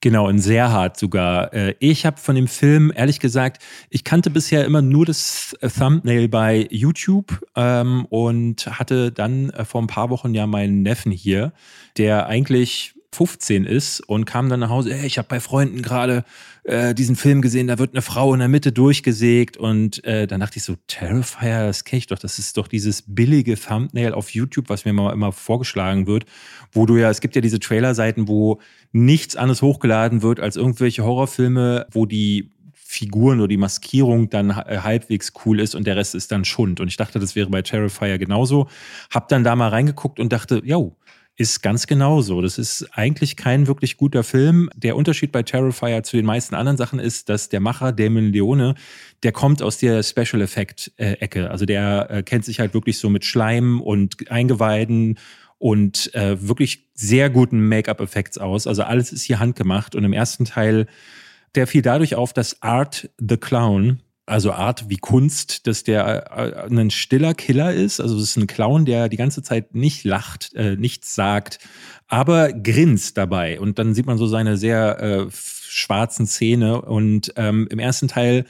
Genau, in sehr hart sogar. Äh, ich habe von dem Film, ehrlich gesagt, ich kannte bisher immer nur das Thumbnail bei YouTube ähm, und hatte dann äh, vor ein paar Wochen ja meinen Neffen hier, der eigentlich 15 ist und kam dann nach Hause, ey, ich habe bei Freunden gerade äh, diesen Film gesehen, da wird eine Frau in der Mitte durchgesägt und äh, dann dachte ich so, Terrifier, das kenne ich doch, das ist doch dieses billige Thumbnail auf YouTube, was mir immer, immer vorgeschlagen wird, wo du ja, es gibt ja diese Trailer-Seiten, wo nichts anderes hochgeladen wird als irgendwelche Horrorfilme, wo die Figuren oder die Maskierung dann äh, halbwegs cool ist und der Rest ist dann Schund. Und ich dachte, das wäre bei Terrifier genauso. Hab dann da mal reingeguckt und dachte, yo, ist ganz genauso. Das ist eigentlich kein wirklich guter Film. Der Unterschied bei Terrifier zu den meisten anderen Sachen ist, dass der Macher Damon Leone, der kommt aus der Special Effect Ecke. Also der äh, kennt sich halt wirklich so mit Schleim und Eingeweiden und äh, wirklich sehr guten Make-up-Effekts aus. Also alles ist hier handgemacht und im ersten Teil der fiel dadurch auf, dass Art the Clown, also Art wie Kunst, dass der äh, ein stiller Killer ist. Also es ist ein Clown, der die ganze Zeit nicht lacht, äh, nichts sagt, aber grinst dabei. Und dann sieht man so seine sehr äh, schwarzen Zähne. Und ähm, im ersten Teil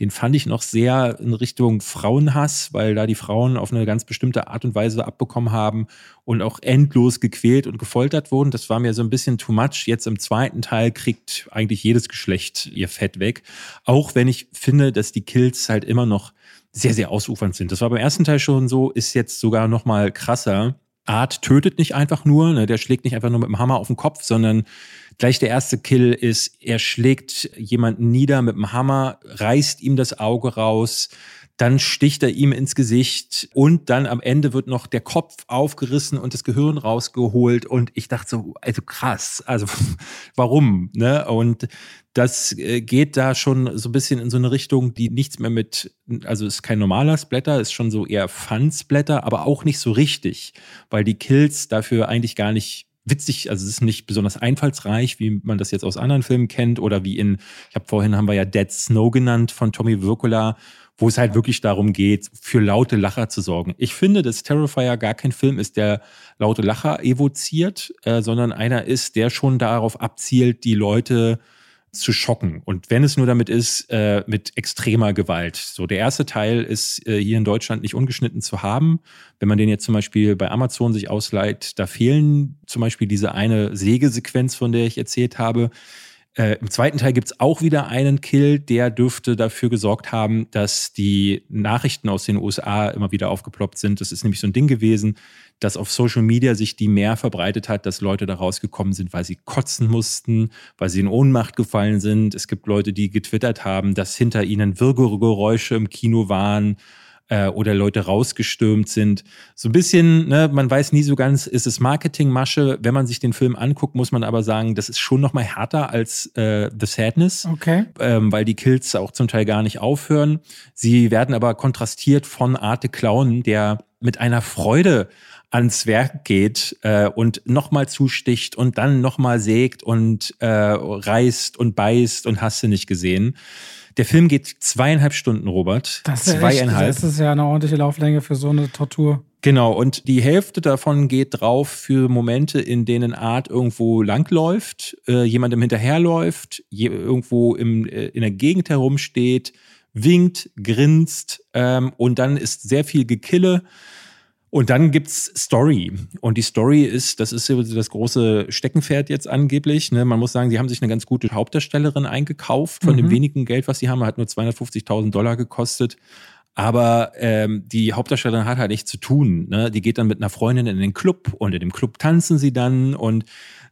den fand ich noch sehr in Richtung Frauenhass, weil da die Frauen auf eine ganz bestimmte Art und Weise abbekommen haben und auch endlos gequält und gefoltert wurden. Das war mir so ein bisschen too much. Jetzt im zweiten Teil kriegt eigentlich jedes Geschlecht ihr Fett weg. Auch wenn ich finde, dass die Kills halt immer noch sehr, sehr ausufernd sind. Das war beim ersten Teil schon so, ist jetzt sogar noch mal krasser. Art tötet nicht einfach nur, ne, der schlägt nicht einfach nur mit dem Hammer auf den Kopf, sondern Gleich der erste Kill ist, er schlägt jemanden nieder mit dem Hammer, reißt ihm das Auge raus, dann sticht er ihm ins Gesicht und dann am Ende wird noch der Kopf aufgerissen und das Gehirn rausgeholt und ich dachte so, also krass, also *laughs* warum, ne? Und das äh, geht da schon so ein bisschen in so eine Richtung, die nichts mehr mit, also ist kein normaler Splatter, ist schon so eher Fun-Splatter, aber auch nicht so richtig, weil die Kills dafür eigentlich gar nicht witzig, also es ist nicht besonders einfallsreich, wie man das jetzt aus anderen Filmen kennt oder wie in, ich habe vorhin haben wir ja Dead Snow genannt von Tommy Wirkola, wo es halt wirklich darum geht, für laute Lacher zu sorgen. Ich finde, dass Terrifier gar kein Film ist, der laute Lacher evoziert, äh, sondern einer ist, der schon darauf abzielt, die Leute zu schocken. Und wenn es nur damit ist, äh, mit extremer Gewalt. So, der erste Teil ist äh, hier in Deutschland nicht ungeschnitten zu haben. Wenn man den jetzt zum Beispiel bei Amazon sich ausleiht, da fehlen zum Beispiel diese eine Sägesequenz, von der ich erzählt habe. Äh, Im zweiten Teil gibt's auch wieder einen Kill, der dürfte dafür gesorgt haben, dass die Nachrichten aus den USA immer wieder aufgeploppt sind. Das ist nämlich so ein Ding gewesen, dass auf Social Media sich die mehr verbreitet hat, dass Leute da rausgekommen sind, weil sie kotzen mussten, weil sie in Ohnmacht gefallen sind. Es gibt Leute, die getwittert haben, dass hinter ihnen Würgegeräusche im Kino waren äh, oder Leute rausgestürmt sind. So ein bisschen, ne, man weiß nie so ganz, ist es Marketingmasche. Wenn man sich den Film anguckt, muss man aber sagen, das ist schon noch mal härter als äh, The Sadness, okay. ähm, weil die Kills auch zum Teil gar nicht aufhören. Sie werden aber kontrastiert von Arte Clown, der mit einer Freude ans Werk geht äh, und nochmal zusticht und dann nochmal sägt und äh, reißt und beißt und hast du nicht gesehen. Der Film geht zweieinhalb Stunden, Robert. Das ist, zweieinhalb. Echt, das ist ja eine ordentliche Lauflänge für so eine Tortur. Genau, und die Hälfte davon geht drauf für Momente, in denen Art irgendwo langläuft, äh, jemandem hinterherläuft, je, irgendwo im, äh, in der Gegend herumsteht, winkt, grinst ähm, und dann ist sehr viel Gekille. Und dann gibt's Story. Und die Story ist, das ist das große Steckenpferd jetzt angeblich. Ne? Man muss sagen, sie haben sich eine ganz gute Hauptdarstellerin eingekauft von mhm. dem wenigen Geld, was sie haben. Hat nur 250.000 Dollar gekostet. Aber ähm, die Hauptdarstellerin hat halt nichts zu tun. Ne? Die geht dann mit einer Freundin in den Club und in dem Club tanzen sie dann und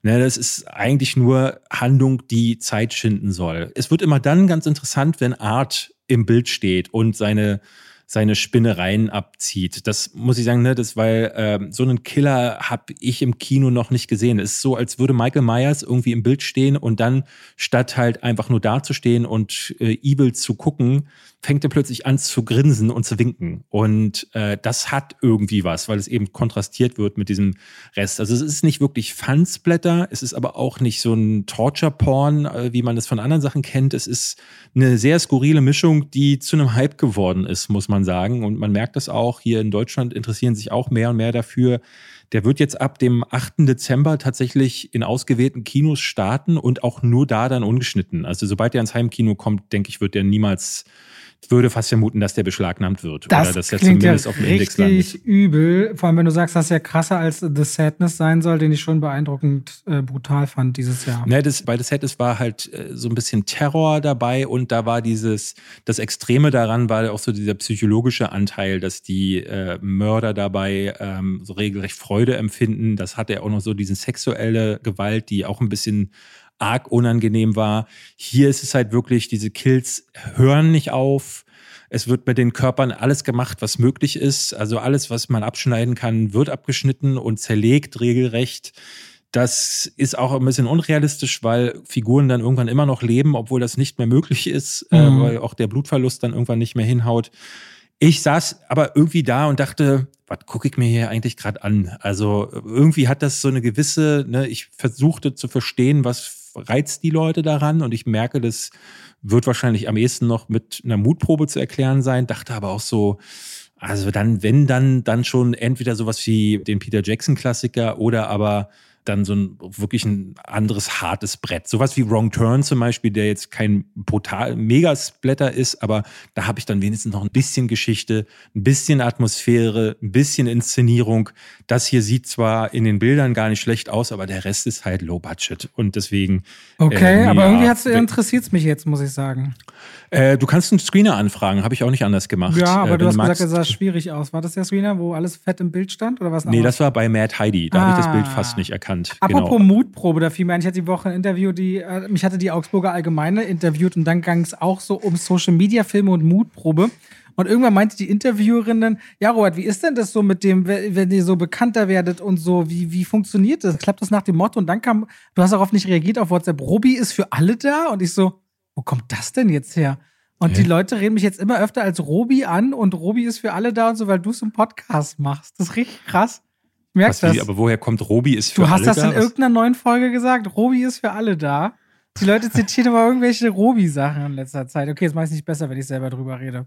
ne, das ist eigentlich nur Handlung, die Zeit schinden soll. Es wird immer dann ganz interessant, wenn Art im Bild steht und seine seine Spinnereien abzieht. Das muss ich sagen, ne, das weil ähm, so einen Killer habe ich im Kino noch nicht gesehen. Es ist so, als würde Michael Myers irgendwie im Bild stehen und dann statt halt einfach nur dazustehen und äh, evil zu gucken, fängt er plötzlich an zu grinsen und zu winken. Und äh, das hat irgendwie was, weil es eben kontrastiert wird mit diesem Rest. Also es ist nicht wirklich Fansblätter, es ist aber auch nicht so ein Torture-Porn, äh, wie man das von anderen Sachen kennt. Es ist eine sehr skurrile Mischung, die zu einem Hype geworden ist, muss man sagen. Und man merkt das auch, hier in Deutschland interessieren sich auch mehr und mehr dafür. Der wird jetzt ab dem 8. Dezember tatsächlich in ausgewählten Kinos starten und auch nur da dann ungeschnitten. Also sobald er ins Heimkino kommt, denke ich, wird der niemals würde fast vermuten, dass der beschlagnahmt wird. Das oder dass er zumindest ja auf dem Index landet. Richtig übel. Vor allem, wenn du sagst, dass er krasser als The Sadness sein soll, den ich schon beeindruckend äh, brutal fand dieses Jahr. Ne, das, bei The Sadness war halt äh, so ein bisschen Terror dabei und da war dieses, das Extreme daran war auch so dieser psychologische Anteil, dass die äh, Mörder dabei ähm, so regelrecht Freude empfinden. Das hat er auch noch so diese sexuelle Gewalt, die auch ein bisschen arg unangenehm war. Hier ist es halt wirklich, diese Kills hören nicht auf. Es wird mit den Körpern alles gemacht, was möglich ist. Also alles, was man abschneiden kann, wird abgeschnitten und zerlegt regelrecht. Das ist auch ein bisschen unrealistisch, weil Figuren dann irgendwann immer noch leben, obwohl das nicht mehr möglich ist, äh, mhm. äh, weil auch der Blutverlust dann irgendwann nicht mehr hinhaut. Ich saß aber irgendwie da und dachte, was gucke ich mir hier eigentlich gerade an? Also irgendwie hat das so eine gewisse, ne, ich versuchte zu verstehen, was reizt die Leute daran? Und ich merke, das wird wahrscheinlich am ehesten noch mit einer Mutprobe zu erklären sein. Dachte aber auch so, also dann, wenn dann, dann schon entweder sowas wie den Peter Jackson Klassiker oder aber dann so ein wirklich ein anderes hartes Brett. Sowas wie Wrong Turn zum Beispiel, der jetzt kein brutal Megasplatter ist, aber da habe ich dann wenigstens noch ein bisschen Geschichte, ein bisschen Atmosphäre, ein bisschen Inszenierung. Das hier sieht zwar in den Bildern gar nicht schlecht aus, aber der Rest ist halt Low Budget und deswegen. Okay, äh, aber ja, irgendwie interessiert es mich jetzt, muss ich sagen. Äh, du kannst einen Screener anfragen, habe ich auch nicht anders gemacht. Ja, aber äh, du hast gesagt, es sah schwierig aus. War das der Screener, wo alles fett im Bild stand oder was? Nee, das war bei Mad Heidi. Da ah. habe ich das Bild fast nicht erkannt. Apropos genau. Mutprobe, da fiel mir ein, ich hatte die Woche ein Interview, die, äh, mich hatte die Augsburger Allgemeine interviewt und dann ging es auch so um Social Media Filme und Mutprobe. Und irgendwann meinte die Interviewerin dann, ja, Robert, wie ist denn das so mit dem, wenn ihr so bekannter werdet und so, wie, wie funktioniert das? Klappt das nach dem Motto? Und dann kam, du hast darauf nicht reagiert auf WhatsApp, Robi ist für alle da? Und ich so, wo kommt das denn jetzt her? Und Hä? die Leute reden mich jetzt immer öfter als Robi an und Robi ist für alle da und so, weil du es im Podcast machst. Das ist richtig krass. Merkst das? Aber woher kommt Robi ist für alle da? Du hast das in irgendeiner neuen Folge gesagt. Robi ist für alle da. Die Leute zitieren aber irgendwelche Robi-Sachen in letzter Zeit. Okay, jetzt mache ich es nicht besser, wenn ich selber drüber rede.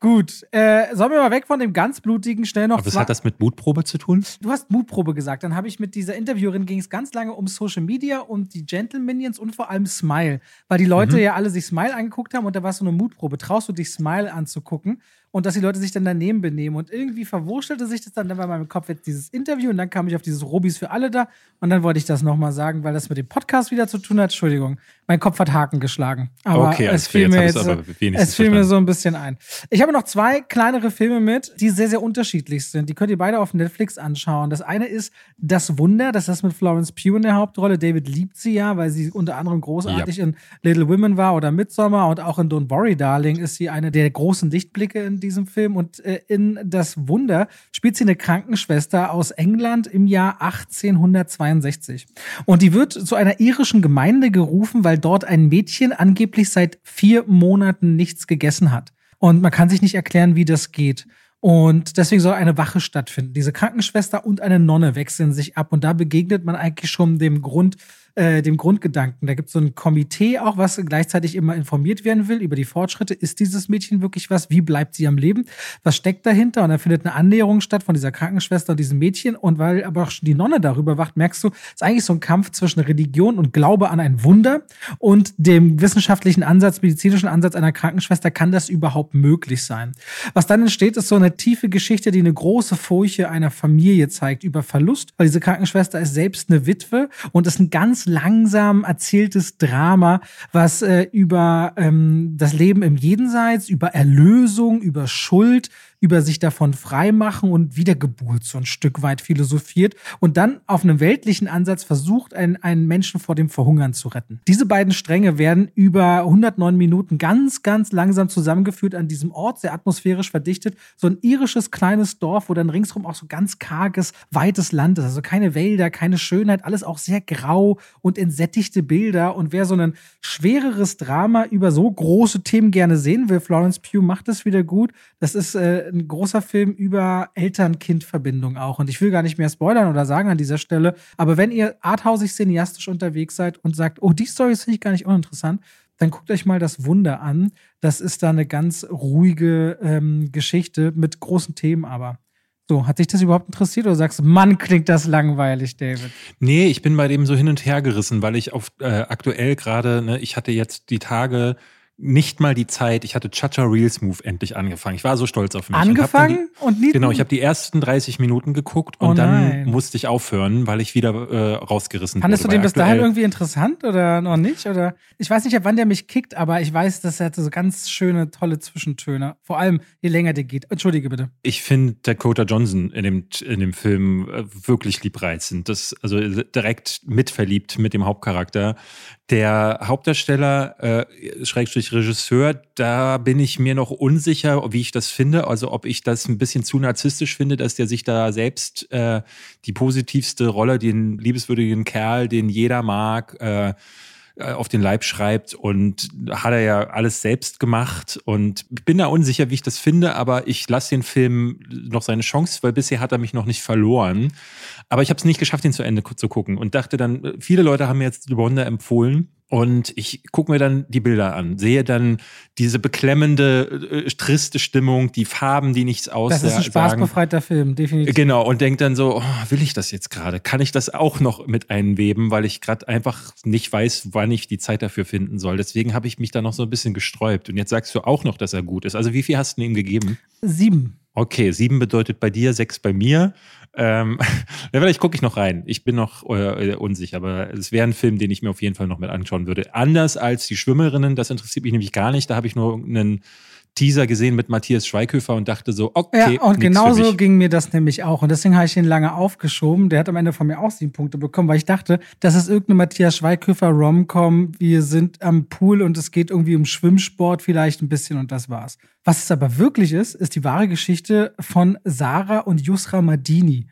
Gut, äh, sollen wir mal weg von dem ganz blutigen schnell noch. Aber was hat das mit Mutprobe zu tun? Du hast Mutprobe gesagt. Dann habe ich mit dieser Interviewerin ging es ganz lange um Social Media und die Gentleminions und vor allem Smile, weil die Leute mhm. ja alle sich Smile angeguckt haben und da war so eine Mutprobe. Traust du dich Smile anzugucken? Und dass die Leute sich dann daneben benehmen. Und irgendwie verwurschelte sich das dann, dann war in meinem Kopf jetzt dieses Interview und dann kam ich auf dieses Robis für alle da und dann wollte ich das nochmal sagen, weil das mit dem Podcast wieder zu tun hat. Entschuldigung, mein Kopf hat Haken geschlagen. Aber okay, es fiel, mir, jetzt, es fiel mir so ein bisschen ein. Ich habe noch zwei kleinere Filme mit, die sehr, sehr unterschiedlich sind. Die könnt ihr beide auf Netflix anschauen. Das eine ist Das Wunder, das ist mit Florence Pugh in der Hauptrolle. David liebt sie ja, weil sie unter anderem großartig ja. in Little Women war oder Midsommar und auch in Don't Worry Darling ist sie eine der großen Lichtblicke in diesem Film. Und äh, in Das Wunder spielt sie eine Krankenschwester aus England im Jahr 1862. Und die wird zu einer irischen Gemeinde gerufen, weil dort ein Mädchen angeblich seit vier Monaten nichts gegessen hat. Und man kann sich nicht erklären, wie das geht. Und deswegen soll eine Wache stattfinden. Diese Krankenschwester und eine Nonne wechseln sich ab. Und da begegnet man eigentlich schon dem Grund, äh, dem Grundgedanken. Da gibt es so ein Komitee auch, was gleichzeitig immer informiert werden will über die Fortschritte. Ist dieses Mädchen wirklich was? Wie bleibt sie am Leben? Was steckt dahinter? Und da findet eine Annäherung statt von dieser Krankenschwester und diesem Mädchen. Und weil aber auch schon die Nonne darüber wacht, merkst du, es ist eigentlich so ein Kampf zwischen Religion und Glaube an ein Wunder und dem wissenschaftlichen Ansatz, medizinischen Ansatz einer Krankenschwester. Kann das überhaupt möglich sein? Was dann entsteht, ist so eine tiefe Geschichte, die eine große Furche einer Familie zeigt über Verlust, weil diese Krankenschwester ist selbst eine Witwe und ist ein ganz langsam erzähltes Drama, was äh, über ähm, das Leben im Jenseits, über Erlösung, über Schuld, über sich davon freimachen und Wiedergeburt so ein Stück weit philosophiert und dann auf einem weltlichen Ansatz versucht, einen, einen Menschen vor dem Verhungern zu retten. Diese beiden Stränge werden über 109 Minuten ganz, ganz langsam zusammengeführt an diesem Ort, sehr atmosphärisch verdichtet. So ein irisches kleines Dorf, wo dann ringsrum auch so ganz karges, weites Land ist. Also keine Wälder, keine Schönheit, alles auch sehr grau und entsättigte Bilder. Und wer so ein schwereres Drama über so große Themen gerne sehen will, Florence Pugh macht es wieder gut. Das ist äh, ein großer Film über Eltern-Kind-Verbindung auch. Und ich will gar nicht mehr spoilern oder sagen an dieser Stelle, aber wenn ihr arthausig cineastisch unterwegs seid und sagt, oh, die Story finde ich gar nicht uninteressant, dann guckt euch mal das Wunder an. Das ist da eine ganz ruhige ähm, Geschichte mit großen Themen aber. So, hat dich das überhaupt interessiert oder sagst du, Mann, klingt das langweilig, David? Nee, ich bin bei dem so hin und her gerissen, weil ich auf äh, aktuell gerade, ne, ich hatte jetzt die Tage nicht mal die Zeit. Ich hatte Chacha Reels Move endlich angefangen. Ich war so stolz auf mich. Angefangen und, und nie Genau, ich habe die ersten 30 Minuten geguckt und oh dann musste ich aufhören, weil ich wieder äh, rausgerissen Fandest wurde. Fandest du den bis dahin irgendwie interessant oder noch nicht? Oder ich weiß nicht, ab wann der mich kickt, aber ich weiß, dass er so ganz schöne, tolle Zwischentöne. Vor allem, je länger der geht. Entschuldige bitte. Ich finde Dakota Johnson in dem, in dem Film äh, wirklich liebreizend. Das, also direkt mitverliebt mit dem Hauptcharakter. Der Hauptdarsteller, äh, Schrägstrich Regisseur, da bin ich mir noch unsicher, wie ich das finde. Also ob ich das ein bisschen zu narzisstisch finde, dass der sich da selbst äh, die positivste Rolle, den liebeswürdigen Kerl, den jeder mag, äh, äh, auf den Leib schreibt und hat er ja alles selbst gemacht und bin da unsicher, wie ich das finde, aber ich lasse den Film noch seine Chance, weil bisher hat er mich noch nicht verloren. Aber ich habe es nicht geschafft, ihn zu Ende zu gucken und dachte dann, viele Leute haben mir jetzt The Wonder empfohlen. Und ich gucke mir dann die Bilder an, sehe dann diese beklemmende, äh, triste Stimmung, die Farben, die nichts aussagen. Das ist ein spaßbefreiter Film, definitiv. Genau, und denke dann so, oh, will ich das jetzt gerade? Kann ich das auch noch mit einweben, weil ich gerade einfach nicht weiß, wann ich die Zeit dafür finden soll. Deswegen habe ich mich da noch so ein bisschen gesträubt. Und jetzt sagst du auch noch, dass er gut ist. Also wie viel hast du ihm gegeben? Sieben. Okay, sieben bedeutet bei dir, sechs bei mir. Ähm, *laughs* ja, vielleicht gucke ich noch rein. Ich bin noch äh, unsicher, aber es wäre ein Film, den ich mir auf jeden Fall noch mit anschauen würde. Anders als die Schwimmerinnen, das interessiert mich nämlich gar nicht. Da habe ich nur einen Teaser gesehen mit Matthias Schweighöfer und dachte so, okay. Ja, und genauso ging mir das nämlich auch. Und deswegen habe ich ihn lange aufgeschoben. Der hat am Ende von mir auch sieben Punkte bekommen, weil ich dachte, das ist irgendeine Matthias Schweighöfer Romcom. Wir sind am Pool und es geht irgendwie um Schwimmsport vielleicht ein bisschen und das war's. Was es aber wirklich ist, ist die wahre Geschichte von Sarah und Yusra Madini.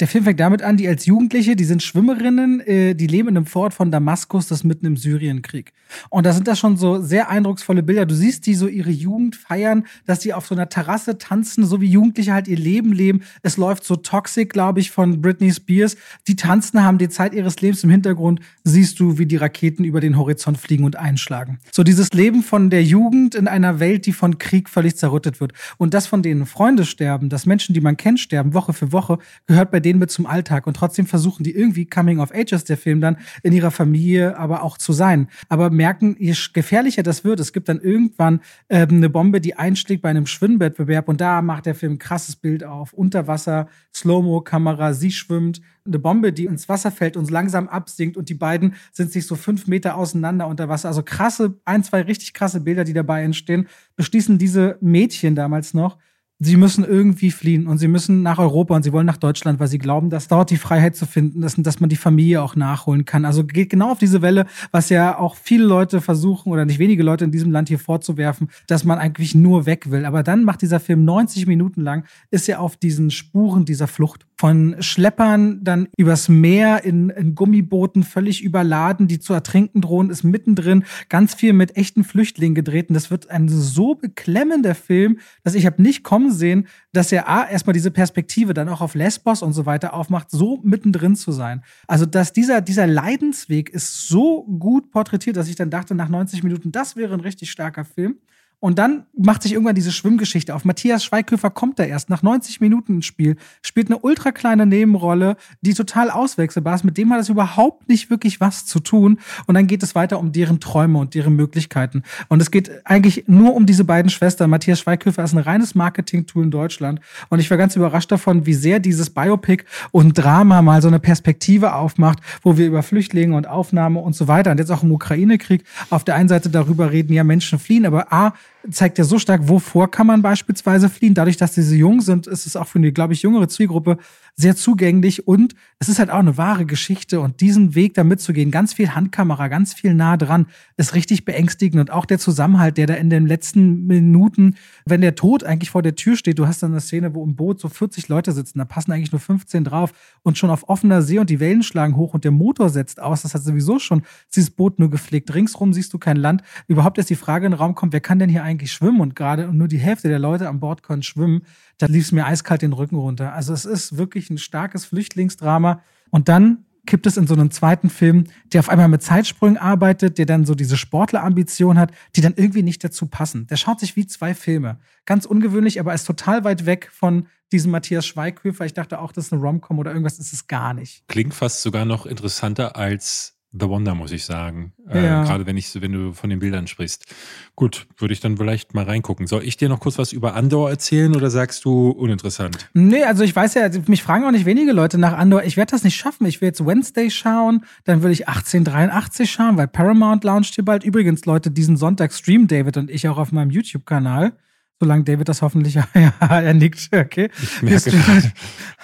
Der Film fängt damit an, die als Jugendliche, die sind Schwimmerinnen, äh, die leben in einem Fort von Damaskus, das mitten im Syrienkrieg. Und da sind das schon so sehr eindrucksvolle Bilder. Du siehst die so ihre Jugend feiern, dass die auf so einer Terrasse tanzen, so wie Jugendliche halt ihr Leben leben. Es läuft so Toxic, glaube ich, von Britney Spears. Die tanzen, haben die Zeit ihres Lebens im Hintergrund. Siehst du, wie die Raketen über den Horizont fliegen und einschlagen. So dieses Leben von der Jugend in einer Welt, die von Krieg völlig zerrüttet wird. Und das von denen Freunde sterben, dass Menschen, die man kennt, sterben, Woche für Woche, gehört bei denen mit zum Alltag. Und trotzdem versuchen die irgendwie Coming of Ages, der Film dann, in ihrer Familie aber auch zu sein. Aber merken, je gefährlicher das wird, es gibt dann irgendwann ähm, eine Bombe, die einschlägt bei einem Schwimmwettbewerb und da macht der Film ein krasses Bild auf. Unterwasser, Slow-Mo-Kamera, sie schwimmt, eine Bombe, die ins Wasser fällt und langsam absinkt und die beiden sind sich so fünf Meter auseinander unter Wasser. Also krasse, ein, zwei richtig krasse Bilder, die dabei entstehen, beschließen diese Mädchen damals noch, sie müssen irgendwie fliehen und sie müssen nach Europa und sie wollen nach Deutschland, weil sie glauben, dass dort die Freiheit zu finden ist und dass man die Familie auch nachholen kann. Also geht genau auf diese Welle, was ja auch viele Leute versuchen oder nicht wenige Leute in diesem Land hier vorzuwerfen, dass man eigentlich nur weg will. Aber dann macht dieser Film 90 Minuten lang, ist er auf diesen Spuren dieser Flucht. Von Schleppern dann übers Meer in, in Gummibooten völlig überladen, die zu ertrinken drohen, ist mittendrin ganz viel mit echten Flüchtlingen gedreht. Und das wird ein so beklemmender Film, dass ich habe nicht kommen sehen, dass er A, erstmal diese Perspektive dann auch auf Lesbos und so weiter aufmacht, so mittendrin zu sein. Also, dass dieser, dieser Leidensweg ist so gut porträtiert, dass ich dann dachte, nach 90 Minuten, das wäre ein richtig starker Film. Und dann macht sich irgendwann diese Schwimmgeschichte auf. Matthias Schweighöfer kommt da erst nach 90 Minuten ins Spiel, spielt eine ultra kleine Nebenrolle, die total auswechselbar ist. Mit dem hat es überhaupt nicht wirklich was zu tun. Und dann geht es weiter um deren Träume und deren Möglichkeiten. Und es geht eigentlich nur um diese beiden Schwestern. Matthias Schweighöfer ist ein reines Marketing-Tool in Deutschland. Und ich war ganz überrascht davon, wie sehr dieses Biopic und Drama mal so eine Perspektive aufmacht, wo wir über Flüchtlinge und Aufnahme und so weiter und jetzt auch im Ukraine-Krieg auf der einen Seite darüber reden, ja, Menschen fliehen, aber A, zeigt ja so stark, wovor kann man beispielsweise fliehen. Dadurch, dass diese jung sind, ist es auch für eine, glaube ich, jüngere Zielgruppe sehr zugänglich und es ist halt auch eine wahre Geschichte und diesen Weg da mitzugehen, ganz viel Handkamera, ganz viel nah dran, ist richtig beängstigend und auch der Zusammenhalt, der da in den letzten Minuten, wenn der Tod eigentlich vor der Tür steht, du hast dann eine Szene, wo im Boot so 40 Leute sitzen, da passen eigentlich nur 15 drauf und schon auf offener See und die Wellen schlagen hoch und der Motor setzt aus, das hat sowieso schon dieses Boot nur gepflegt. Ringsrum siehst du kein Land. Überhaupt erst die Frage in den Raum kommt, wer kann denn hier eigentlich schwimmen und gerade nur die Hälfte der Leute an Bord können schwimmen da lief es mir eiskalt den Rücken runter. Also es ist wirklich ein starkes Flüchtlingsdrama. Und dann kippt es in so einen zweiten Film, der auf einmal mit Zeitsprüngen arbeitet, der dann so diese Sportlerambition hat, die dann irgendwie nicht dazu passen. Der schaut sich wie zwei Filme. Ganz ungewöhnlich, aber ist total weit weg von diesem Matthias Schweighöfer. Ich dachte auch, das ist eine Romcom oder irgendwas ist es gar nicht. Klingt fast sogar noch interessanter als The Wonder, muss ich sagen. Äh, ja. Äh, Gerade wenn ich, wenn du von den Bildern sprichst. Gut, würde ich dann vielleicht mal reingucken. Soll ich dir noch kurz was über Andor erzählen oder sagst du uninteressant? Nee, also ich weiß ja, mich fragen auch nicht wenige Leute nach Andor. Ich werde das nicht schaffen. Ich will jetzt Wednesday schauen, dann will ich 1883 schauen, weil Paramount launcht hier bald. Übrigens, Leute, diesen Sonntag streamen David und ich auch auf meinem YouTube-Kanal. Solange David das hoffentlich, *laughs* ja, er nickt, okay. Ich merke, *laughs*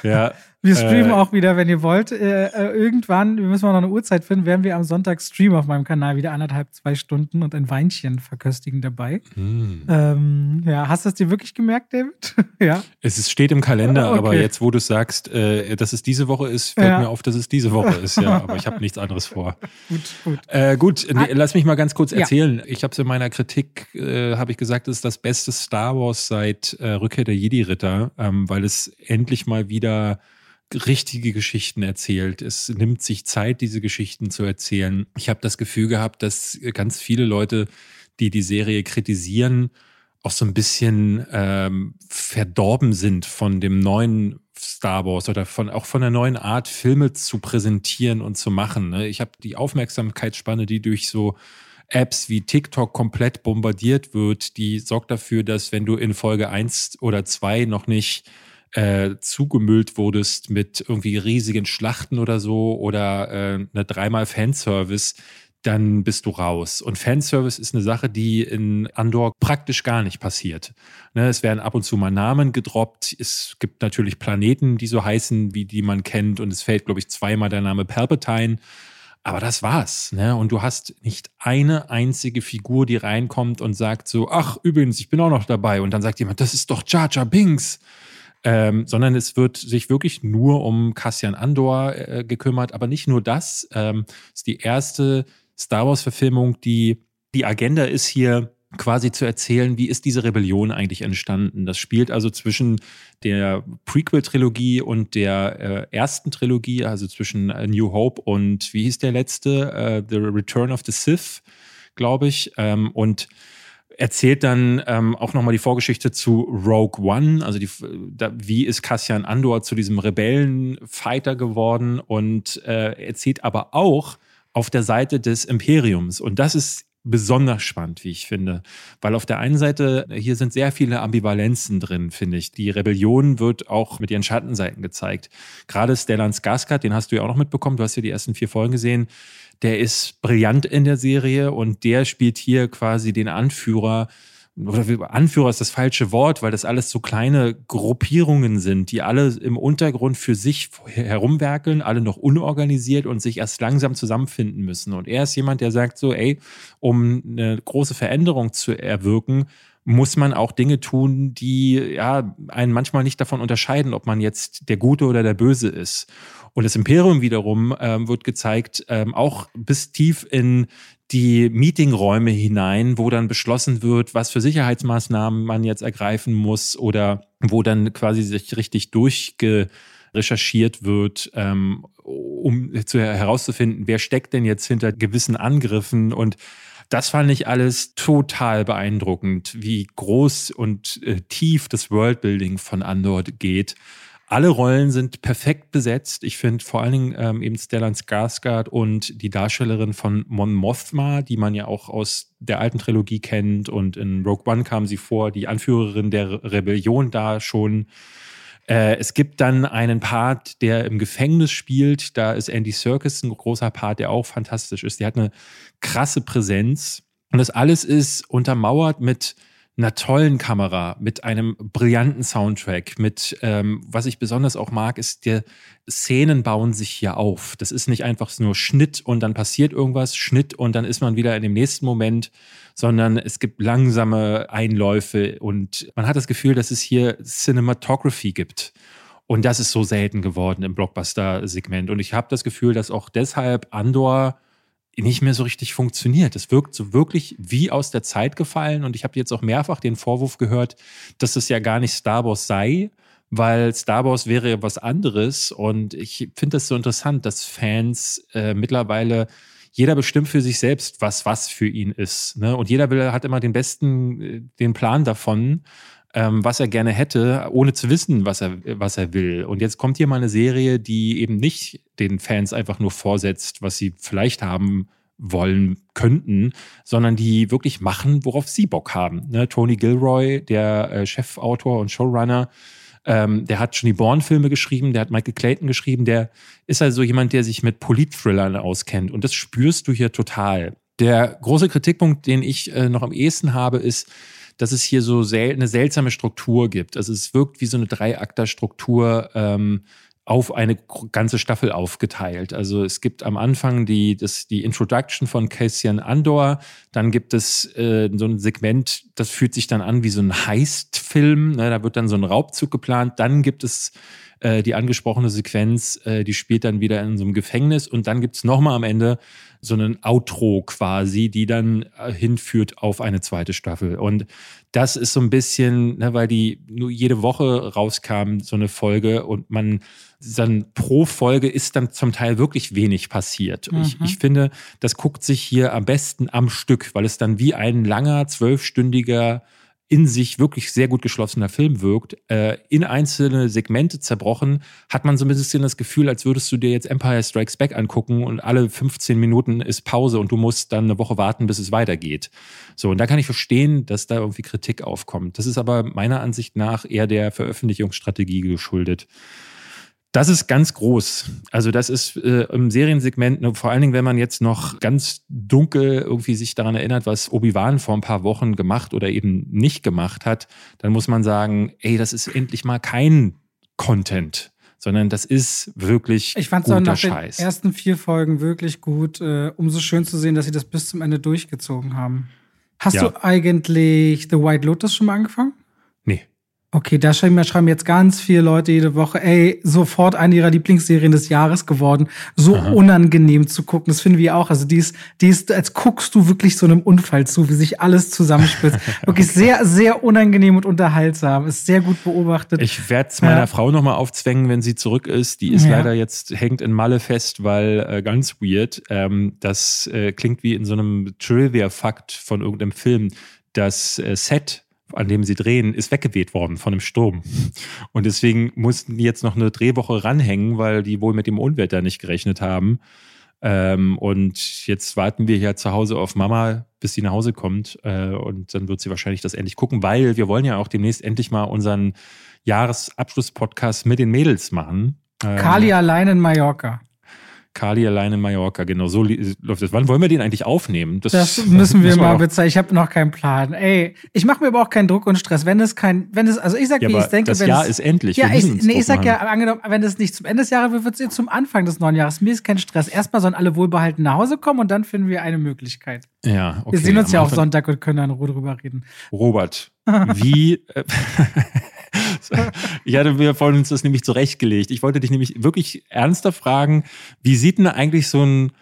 ja, wir streamen äh, auch wieder, wenn ihr wollt. Äh, äh, irgendwann, wir müssen mal noch eine Uhrzeit finden, werden wir am Sonntag streamen auf meinem Kanal wieder anderthalb, zwei Stunden und ein Weinchen verköstigen dabei. Mm. Ähm, ja, hast du es dir wirklich gemerkt, David? *laughs* ja. Es ist, steht im Kalender, okay. aber jetzt, wo du sagst, äh, dass es diese Woche ist, fällt ja. mir auf, dass es diese Woche ist. Ja, *laughs* aber ich habe nichts anderes vor. gut, gut. Äh, gut, ah. lass mich mal ganz kurz erzählen. Ja. Ich habe es in meiner Kritik, äh, habe ich gesagt, es ist das beste Star Wars seit Rückkehr der Jedi-Ritter, ähm, weil es endlich mal wieder richtige Geschichten erzählt. Es nimmt sich Zeit, diese Geschichten zu erzählen. Ich habe das Gefühl gehabt, dass ganz viele Leute, die die Serie kritisieren, auch so ein bisschen ähm, verdorben sind von dem neuen Star Wars oder von auch von der neuen Art, Filme zu präsentieren und zu machen. Ne? Ich habe die Aufmerksamkeitsspanne, die durch so Apps wie TikTok komplett bombardiert wird, die sorgt dafür, dass wenn du in Folge 1 oder 2 noch nicht äh, zugemüllt wurdest mit irgendwie riesigen Schlachten oder so oder äh, eine dreimal Fanservice, dann bist du raus. Und Fanservice ist eine Sache, die in Andor praktisch gar nicht passiert. Ne, es werden ab und zu mal Namen gedroppt. Es gibt natürlich Planeten, die so heißen, wie die man kennt. Und es fällt, glaube ich, zweimal der Name Palpatine. Aber das war's. Ne? Und du hast nicht eine einzige Figur, die reinkommt und sagt so, ach, übrigens, ich bin auch noch dabei. Und dann sagt jemand, das ist doch Jar Jar Binks ähm, sondern es wird sich wirklich nur um Cassian Andor äh, gekümmert. Aber nicht nur das. Ähm, ist die erste Star Wars-Verfilmung, die die Agenda ist hier quasi zu erzählen, wie ist diese Rebellion eigentlich entstanden. Das spielt also zwischen der Prequel-Trilogie und der äh, ersten Trilogie, also zwischen äh, New Hope und wie hieß der letzte? Uh, the Return of the Sith, glaube ich. Ähm, und erzählt dann ähm, auch nochmal die Vorgeschichte zu Rogue One, also die, da, wie ist Cassian Andor zu diesem Rebellenfighter geworden und äh, erzählt aber auch auf der Seite des Imperiums. Und das ist besonders spannend, wie ich finde. Weil auf der einen Seite, hier sind sehr viele Ambivalenzen drin, finde ich. Die Rebellion wird auch mit ihren Schattenseiten gezeigt. Gerade Stellan Skarsgård, den hast du ja auch noch mitbekommen, du hast ja die ersten vier Folgen gesehen, der ist brillant in der Serie und der spielt hier quasi den Anführer oder Anführer ist das falsche Wort, weil das alles so kleine Gruppierungen sind, die alle im Untergrund für sich herumwerkeln, alle noch unorganisiert und sich erst langsam zusammenfinden müssen. Und er ist jemand, der sagt so, ey, um eine große Veränderung zu erwirken, muss man auch Dinge tun, die ja einen manchmal nicht davon unterscheiden, ob man jetzt der Gute oder der Böse ist. Und das Imperium wiederum ähm, wird gezeigt, ähm, auch bis tief in die Meetingräume hinein, wo dann beschlossen wird, was für Sicherheitsmaßnahmen man jetzt ergreifen muss oder wo dann quasi sich richtig durchgerecherchiert wird, ähm, um zu, herauszufinden, wer steckt denn jetzt hinter gewissen Angriffen und das fand ich alles total beeindruckend, wie groß und äh, tief das Worldbuilding von Andor geht. Alle Rollen sind perfekt besetzt. Ich finde vor allen Dingen ähm, eben Stellan Skarsgård und die Darstellerin von Mon Mothma, die man ja auch aus der alten Trilogie kennt. Und in Rogue One kam sie vor, die Anführerin der Rebellion da schon. Äh, es gibt dann einen Part, der im Gefängnis spielt. Da ist Andy Serkis ein großer Part, der auch fantastisch ist. Die hat eine krasse Präsenz. Und das alles ist untermauert mit einer tollen Kamera, mit einem brillanten Soundtrack, mit, ähm, was ich besonders auch mag, ist, der Szenen bauen sich hier auf. Das ist nicht einfach nur Schnitt und dann passiert irgendwas, Schnitt und dann ist man wieder in dem nächsten Moment, sondern es gibt langsame Einläufe und man hat das Gefühl, dass es hier Cinematography gibt. Und das ist so selten geworden im Blockbuster-Segment. Und ich habe das Gefühl, dass auch deshalb Andor nicht mehr so richtig funktioniert. Es wirkt so wirklich wie aus der Zeit gefallen und ich habe jetzt auch mehrfach den Vorwurf gehört, dass es ja gar nicht Star Wars sei, weil Star Wars wäre ja was anderes und ich finde das so interessant, dass Fans äh, mittlerweile jeder bestimmt für sich selbst, was was für ihn ist. Ne? Und jeder will, hat immer den besten, äh, den Plan davon, ähm, was er gerne hätte, ohne zu wissen, was er, was er will. Und jetzt kommt hier mal eine Serie, die eben nicht den Fans einfach nur vorsetzt, was sie vielleicht haben wollen könnten, sondern die wirklich machen, worauf sie Bock haben. Ne? Tony Gilroy, der äh, Chefautor und Showrunner, ähm, der hat schon die Bourne-Filme geschrieben, der hat Michael Clayton geschrieben, der ist also jemand, der sich mit Polit-Thrillern auskennt. Und das spürst du hier total. Der große Kritikpunkt, den ich äh, noch am ehesten habe, ist, dass es hier so sel eine seltsame Struktur gibt. Also es wirkt wie so eine Dreiakter-Struktur ähm, auf eine ganze Staffel aufgeteilt. Also es gibt am Anfang die, das, die Introduction von Cassian Andor, dann gibt es äh, so ein Segment, das fühlt sich dann an wie so ein Heist-Film, ne? da wird dann so ein Raubzug geplant, dann gibt es äh, die angesprochene Sequenz, äh, die spielt dann wieder in so einem Gefängnis und dann gibt es nochmal am Ende so einen Outro quasi, die dann äh, hinführt auf eine zweite Staffel. Und das ist so ein bisschen, ne, weil die nur jede Woche rauskam, so eine Folge und man dann pro Folge ist dann zum Teil wirklich wenig passiert. Mhm. Ich, ich finde, das guckt sich hier am besten am Stück, weil es dann wie ein langer, zwölfstündiger in sich wirklich sehr gut geschlossener Film wirkt, äh, in einzelne Segmente zerbrochen, hat man so ein bisschen das Gefühl, als würdest du dir jetzt Empire Strikes Back angucken und alle 15 Minuten ist Pause und du musst dann eine Woche warten, bis es weitergeht. So, und da kann ich verstehen, dass da irgendwie Kritik aufkommt. Das ist aber meiner Ansicht nach eher der Veröffentlichungsstrategie geschuldet. Das ist ganz groß. Also das ist äh, im Seriensegment, ne, vor allen Dingen, wenn man jetzt noch ganz dunkel irgendwie sich daran erinnert, was Obi-Wan vor ein paar Wochen gemacht oder eben nicht gemacht hat, dann muss man sagen, ey, das ist endlich mal kein Content, sondern das ist wirklich ich fand's guter auch nach Scheiß. Den ersten vier Folgen wirklich gut. Äh, umso schön zu sehen, dass sie das bis zum Ende durchgezogen haben. Hast ja. du eigentlich The White Lotus schon mal angefangen? Okay, da schreiben, schreiben jetzt ganz viele Leute jede Woche, ey, sofort eine ihrer Lieblingsserien des Jahres geworden. So Aha. unangenehm zu gucken. Das finden wir auch. Also die ist, die ist, als guckst du wirklich so einem Unfall zu, wie sich alles zusammenspitzt. *laughs* wirklich sehr, sehr unangenehm und unterhaltsam. Ist sehr gut beobachtet. Ich werde es meiner ja. Frau nochmal aufzwängen, wenn sie zurück ist. Die ist ja. leider jetzt, hängt in Malle fest, weil äh, ganz weird. Ähm, das äh, klingt wie in so einem Trivia-Fakt von irgendeinem Film das äh, Set an dem sie drehen, ist weggeweht worden von einem Sturm. Und deswegen mussten die jetzt noch eine Drehwoche ranhängen, weil die wohl mit dem Unwetter nicht gerechnet haben. Ähm, und jetzt warten wir ja zu Hause auf Mama, bis sie nach Hause kommt. Äh, und dann wird sie wahrscheinlich das endlich gucken, weil wir wollen ja auch demnächst endlich mal unseren Jahresabschluss-Podcast mit den Mädels machen. Ähm, Kali allein in Mallorca. Kali allein in Mallorca, genau so läuft das. Wann wollen wir den eigentlich aufnehmen? Das, das *laughs* müssen wir mal bezahlen. Ich habe noch keinen Plan. Ey, ich mache mir aber auch keinen Druck und Stress. Wenn es kein, wenn es, also ich sag, ja, wie ich denke, das wenn Jahr es, ist endlich. Ja, ich, nee, ich sag ja, angenommen, wenn es nicht zum Ende des Jahres wird, wird es zum Anfang des neuen Jahres. Mir ist kein Stress. Erstmal sollen alle wohlbehalten nach Hause kommen und dann finden wir eine Möglichkeit. Ja, okay. Wir sehen uns ja auch Sonntag und können dann drüber reden. Robert, *laughs* wie, äh, *laughs* ich hatte mir vorhin uns das nämlich zurechtgelegt. Ich wollte dich nämlich wirklich ernster fragen, wie sieht denn eigentlich so ein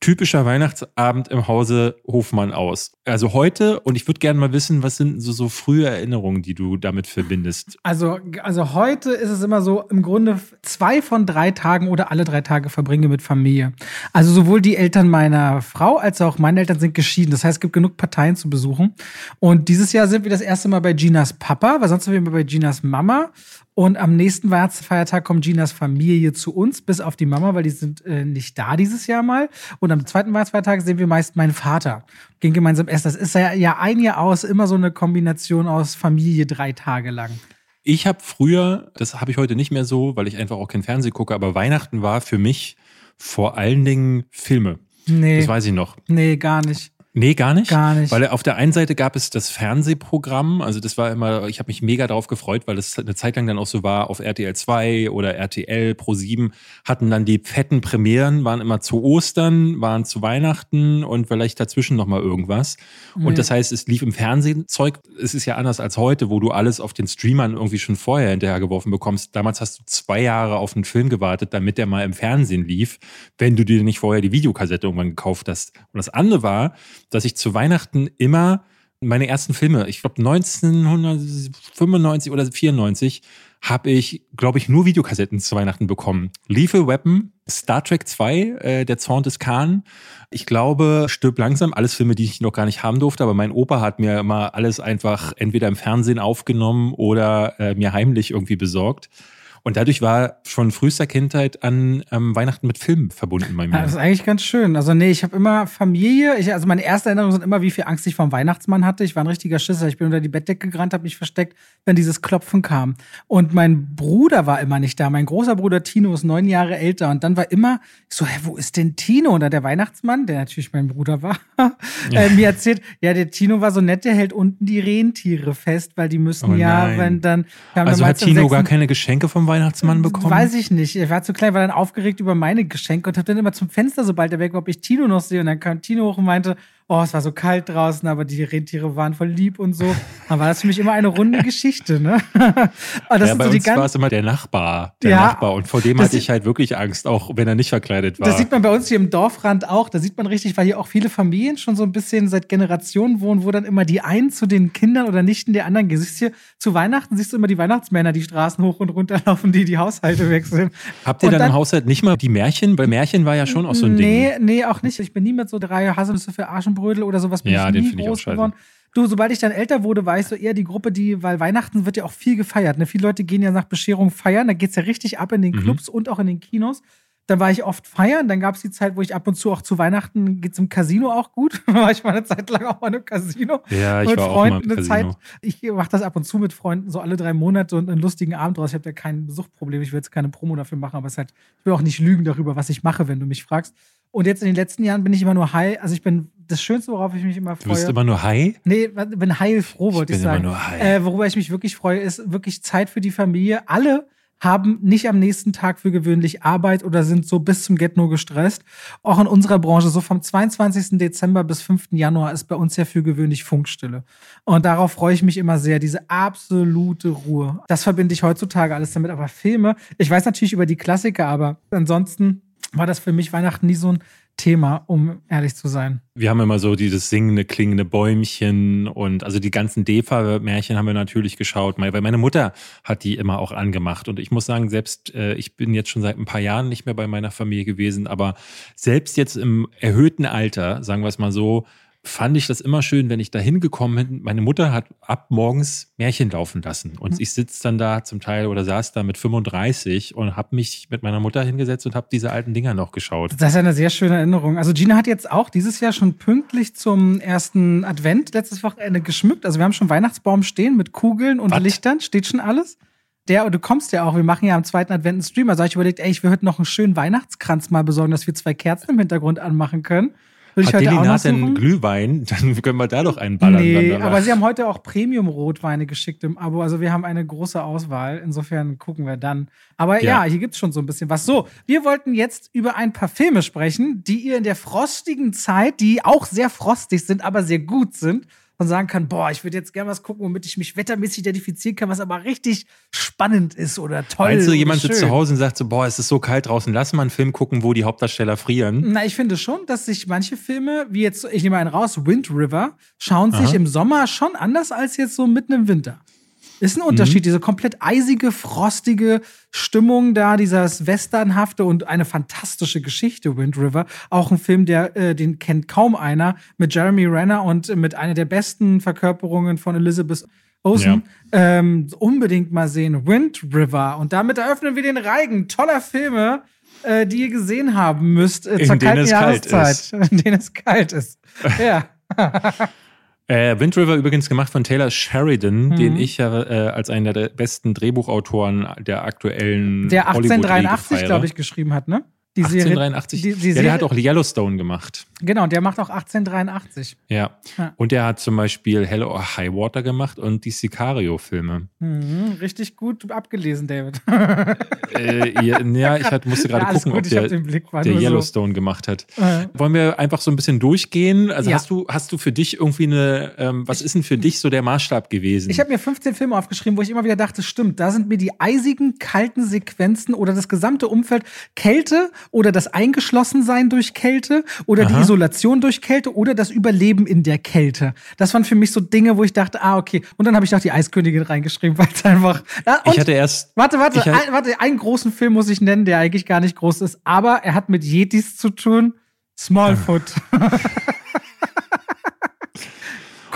typischer Weihnachtsabend im Hause Hofmann aus? Also heute, und ich würde gerne mal wissen, was sind so, so frühe Erinnerungen, die du damit verbindest? Also, also heute ist es immer so, im Grunde zwei von drei Tagen oder alle drei Tage verbringe mit Familie. Also sowohl die Eltern meiner Frau als auch meine Eltern sind geschieden. Das heißt, es gibt genug Parteien zu besuchen. Und dieses Jahr sind wir das erste Mal bei Ginas Papa, weil sonst sind wir immer bei Ginas Mama. Und am nächsten Weihnachtsfeiertag kommt Ginas Familie zu uns, bis auf die Mama, weil die sind äh, nicht da dieses Jahr mal. Und am zweiten Weihnachtsfeiertag sehen wir meist meinen Vater. Gehen gemeinsam essen. Das ist ja, ja ein Jahr aus immer so eine Kombination aus Familie drei Tage lang. Ich habe früher, das habe ich heute nicht mehr so, weil ich einfach auch kein Fernsehen gucke, aber Weihnachten war für mich vor allen Dingen Filme. Nee. Das weiß ich noch. Nee, gar nicht. Nee, gar nicht. Gar nicht. Weil auf der einen Seite gab es das Fernsehprogramm, also das war immer, ich habe mich mega darauf gefreut, weil das eine Zeit lang dann auch so war, auf RTL 2 oder RTL Pro 7 hatten dann die fetten Premieren, waren immer zu Ostern, waren zu Weihnachten und vielleicht dazwischen nochmal irgendwas. Mhm. Und das heißt, es lief im Fernsehen Zeug, es ist ja anders als heute, wo du alles auf den Streamern irgendwie schon vorher hinterhergeworfen bekommst. Damals hast du zwei Jahre auf einen Film gewartet, damit der mal im Fernsehen lief, wenn du dir nicht vorher die Videokassette irgendwann gekauft hast. Und das andere war, dass ich zu Weihnachten immer meine ersten Filme, ich glaube 1995 oder 94, habe ich, glaube ich, nur Videokassetten zu Weihnachten bekommen. Lethal Weapon, Star Trek 2, äh, Der Zorn des Khan. Ich glaube, Stirb langsam, alles Filme, die ich noch gar nicht haben durfte, aber mein Opa hat mir immer alles einfach entweder im Fernsehen aufgenommen oder äh, mir heimlich irgendwie besorgt. Und dadurch war schon frühester Kindheit an ähm, Weihnachten mit Filmen verbunden bei mir. Ja, das ist eigentlich ganz schön. Also nee, ich habe immer Familie. Ich, also meine erste Erinnerung sind immer, wie viel Angst ich vom Weihnachtsmann hatte. Ich war ein richtiger Schisser. Ich bin unter die Bettdecke gerannt, habe mich versteckt, wenn dieses Klopfen kam. Und mein Bruder war immer nicht da. Mein großer Bruder Tino ist neun Jahre älter. Und dann war immer so, hä, wo ist denn Tino? Und dann der Weihnachtsmann, der natürlich mein Bruder war, *laughs* äh, mir erzählt, ja, der Tino war so nett, der hält unten die Rentiere fest, weil die müssen oh ja, wenn dann. Also hat Tino gar keine Geschenke vom Weihnachtsmann? Weihnachtsmann bekommen? Weiß ich nicht. Er war zu klein, war dann aufgeregt über meine Geschenke und habe dann immer zum Fenster, sobald er weg war, ob ich Tino noch sehe. Und dann kam Tino hoch und meinte, oh, es war so kalt draußen, aber die Rentiere waren voll lieb und so. Dann war das für mich immer eine runde Geschichte, ne? *laughs* ja, bei so uns war es immer der Nachbar, der ja, Nachbar. Und vor dem hatte ich halt wirklich Angst, auch wenn er nicht verkleidet war. Das sieht man bei uns hier im Dorfrand auch. Da sieht man richtig, weil hier auch viele Familien schon so ein bisschen seit Generationen wohnen, wo dann immer die einen zu den Kindern oder Nichten der anderen gehen. Siehst hier, zu Weihnachten siehst du immer die Weihnachtsmänner, die Straßen hoch und runter laufen, die die Haushalte wechseln. Habt ihr dann, dann, im Haushalt nicht mal die Märchen? Weil Märchen war ja schon auch so ein Ding. Nee, nee, auch nicht. Ich bin nie mit so drei Haselnüsse für Arsch und Brödel oder sowas bin ja, ich nie groß geworden. Du, sobald ich dann älter wurde, war ich so eher die Gruppe, die, weil Weihnachten wird ja auch viel gefeiert. Ne? Viele Leute gehen ja nach Bescherung feiern, da geht es ja richtig ab in den mhm. Clubs mhm. und auch in den Kinos. Dann war ich oft feiern. Dann gab es die Zeit, wo ich ab und zu auch zu Weihnachten geht es im Casino auch gut. *laughs* war ich mal eine Zeit lang auch mal im Casino. Ja, ich mit war Freunden auch mal im Casino. Zeit. Ich mache das ab und zu mit Freunden, so alle drei Monate und einen lustigen Abend draus. Ich habe da kein Besuchproblem. Ich will jetzt keine Promo dafür machen, aber es halt, ich will auch nicht lügen darüber, was ich mache, wenn du mich fragst. Und jetzt in den letzten Jahren bin ich immer nur high. Also ich bin das Schönste, worauf ich mich immer freue. Du bist immer nur high? Nee, bin heilfroh, wollte ich, ich sagen. Immer nur high. Äh, worüber ich mich wirklich freue, ist wirklich Zeit für die Familie. Alle haben nicht am nächsten Tag für gewöhnlich Arbeit oder sind so bis zum Get-No gestresst. Auch in unserer Branche, so vom 22. Dezember bis 5. Januar ist bei uns ja für gewöhnlich Funkstille. Und darauf freue ich mich immer sehr, diese absolute Ruhe. Das verbinde ich heutzutage alles damit. Aber Filme, ich weiß natürlich über die Klassiker, aber ansonsten war das für mich Weihnachten nie so ein Thema, um ehrlich zu sein. Wir haben immer so dieses singende, klingende Bäumchen und also die ganzen Defa-Märchen haben wir natürlich geschaut, weil meine Mutter hat die immer auch angemacht. Und ich muss sagen, selbst äh, ich bin jetzt schon seit ein paar Jahren nicht mehr bei meiner Familie gewesen, aber selbst jetzt im erhöhten Alter, sagen wir es mal so, fand ich das immer schön, wenn ich da hingekommen bin. Meine Mutter hat ab morgens Märchen laufen lassen. Und mhm. ich sitze dann da zum Teil oder saß da mit 35 und habe mich mit meiner Mutter hingesetzt und habe diese alten Dinger noch geschaut. Das ist eine sehr schöne Erinnerung. Also Gina hat jetzt auch dieses Jahr schon pünktlich zum ersten Advent letztes Wochenende geschmückt. Also wir haben schon Weihnachtsbaum stehen mit Kugeln und Was? Lichtern. Steht schon alles. Der, du kommst ja auch, wir machen ja am zweiten Advent einen Stream. Also habe ich überlegt, ey, ich will heute noch einen schönen Weihnachtskranz mal besorgen, dass wir zwei Kerzen im Hintergrund anmachen können. Würde Hat Delinat denn Glühwein? *laughs* Dann können wir da doch einen ballern. Nee, aber sie haben heute auch Premium-Rotweine geschickt im Abo. Also wir haben eine große Auswahl. Insofern gucken wir dann. Aber ja, ja hier gibt es schon so ein bisschen was. So, wir wollten jetzt über ein paar Filme sprechen, die ihr in der frostigen Zeit, die auch sehr frostig sind, aber sehr gut sind, und sagen kann, boah, ich würde jetzt gerne was gucken, womit ich mich wettermäßig identifizieren kann, was aber richtig spannend ist oder toll. Meinst du, jemand sitzt zu Hause und sagt so, boah, es ist so kalt draußen, lass mal einen Film gucken, wo die Hauptdarsteller frieren? Na, ich finde schon, dass sich manche Filme, wie jetzt, ich nehme einen raus, Wind River, schauen Aha. sich im Sommer schon anders als jetzt so mitten im Winter. Ist ein Unterschied, mhm. diese komplett eisige, frostige Stimmung da, dieses Westernhafte und eine fantastische Geschichte, Wind River. Auch ein Film, der, äh, den kennt kaum einer, mit Jeremy Renner und mit einer der besten Verkörperungen von Elizabeth Olsen. Ja. Ähm, unbedingt mal sehen, Wind River. Und damit eröffnen wir den Reigen toller Filme, äh, die ihr gesehen haben müsst äh, zur kalten Jahreszeit. *laughs* In denen es kalt ist. Ja. *laughs* Äh, Wind River übrigens gemacht von Taylor Sheridan, mhm. den ich ja äh, als einen der besten Drehbuchautoren der aktuellen Der 1883, glaube ich, geschrieben hat, ne? Die 1883. Die, die ja, der hat auch Yellowstone gemacht. Genau, der macht auch 1883. Ja. ja. Und der hat zum Beispiel Hell or High Water gemacht und die Sicario-Filme. Mhm, richtig gut abgelesen, David. äh, ja, *laughs* ja, ich halt, musste gerade gucken, gut, ob der, der Yellowstone so. gemacht hat. Äh. Wollen wir einfach so ein bisschen durchgehen? Also hast du hast du für dich irgendwie eine, ähm, was ist denn für dich so der Maßstab gewesen? Ich habe mir 15 Filme aufgeschrieben, wo ich immer wieder dachte, stimmt, da sind mir die eisigen, kalten Sequenzen oder das gesamte Umfeld Kälte oder das Eingeschlossensein durch Kälte oder Aha. die Isolation durch Kälte oder das Überleben in der Kälte. Das waren für mich so Dinge, wo ich dachte, ah, okay. Und dann habe ich noch die Eiskönigin reingeschrieben, *laughs* weil es einfach. Ja, ich hatte erst. Warte, warte, ein, warte, einen großen Film muss ich nennen, der eigentlich gar nicht groß ist, aber er hat mit Yetis zu tun. Smallfoot. *laughs*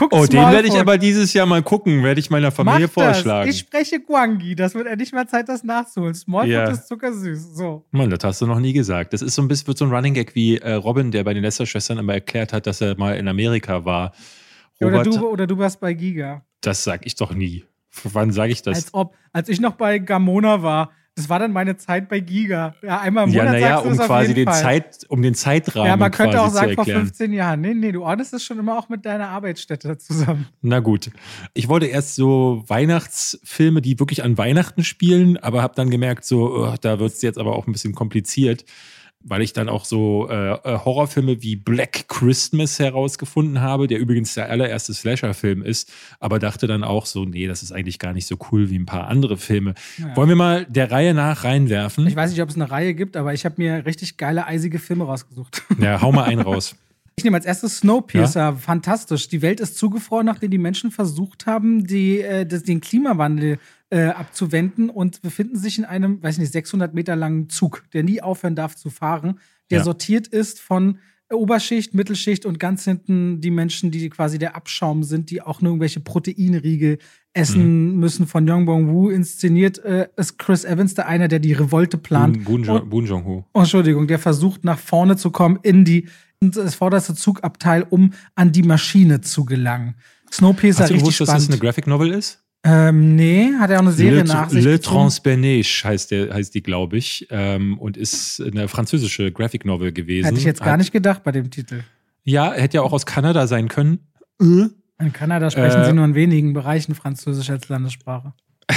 Guck oh, den werde ich aber dieses Jahr mal gucken, werde ich meiner Familie Mach vorschlagen. Das. Ich spreche Guangi, das wird endlich mal Zeit, das nachzuholen. Smallfoot ja. ist zuckersüß. So. Mann, das hast du noch nie gesagt. Das ist so ein bisschen wird so ein Running Gag wie äh, Robin, der bei den Lester-Schwestern immer erklärt hat, dass er mal in Amerika war. Robert, oder, du, oder du warst bei Giga. Das sag ich doch nie. Wann sage ich das? Als ob, als ich noch bei Gamona war, das war dann meine Zeit bei Giga. Ja, einmal im Monat. Ja, naja, um quasi den, Zeit, um den Zeitrahmen. Ja, man könnte auch sagen, vor 15 Jahren. Nee, nee, du ordnest es schon immer auch mit deiner Arbeitsstätte *laughs* zusammen. Na gut. Ich wollte erst so Weihnachtsfilme, die wirklich an Weihnachten spielen, aber habe dann gemerkt, so, oh, da wird es jetzt aber auch ein bisschen kompliziert weil ich dann auch so äh, äh, Horrorfilme wie Black Christmas herausgefunden habe, der übrigens der allererste Slasher-Film ist, aber dachte dann auch so, nee, das ist eigentlich gar nicht so cool wie ein paar andere Filme. Ja. Wollen wir mal der Reihe nach reinwerfen? Ich weiß nicht, ob es eine Reihe gibt, aber ich habe mir richtig geile, eisige Filme rausgesucht. Ja, hau mal einen *laughs* raus. Ich nehme als erstes Snowpiercer. Ja? Fantastisch. Die Welt ist zugefroren, nachdem die Menschen versucht haben, die, äh, das, den Klimawandel äh, abzuwenden und befinden sich in einem, weiß nicht, 600 Meter langen Zug, der nie aufhören darf zu fahren, der ja. sortiert ist von Oberschicht, Mittelschicht und ganz hinten die Menschen, die quasi der Abschaum sind, die auch nur irgendwelche Proteinriegel essen mhm. müssen. Von Yong Bong Woo inszeniert äh, ist Chris Evans der einer, der die Revolte plant. Boon, Boon Jong Ho. Oh, Entschuldigung, der versucht nach vorne zu kommen in die in das vorderste Zugabteil, um an die Maschine zu gelangen. Snowpiercer Hast du gewusst, spannend. dass das eine Graphic Novel ist? Ähm, nee, hat er auch eine Serie Le, nach sich Le Transperneige heißt, der, heißt die, glaube ich, ähm, und ist eine französische Graphic Novel gewesen. Hätte ich jetzt gar hat, nicht gedacht bei dem Titel. Ja, hätte ja auch aus Kanada sein können. In Kanada sprechen äh, sie nur in wenigen Bereichen Französisch als Landessprache. *laughs*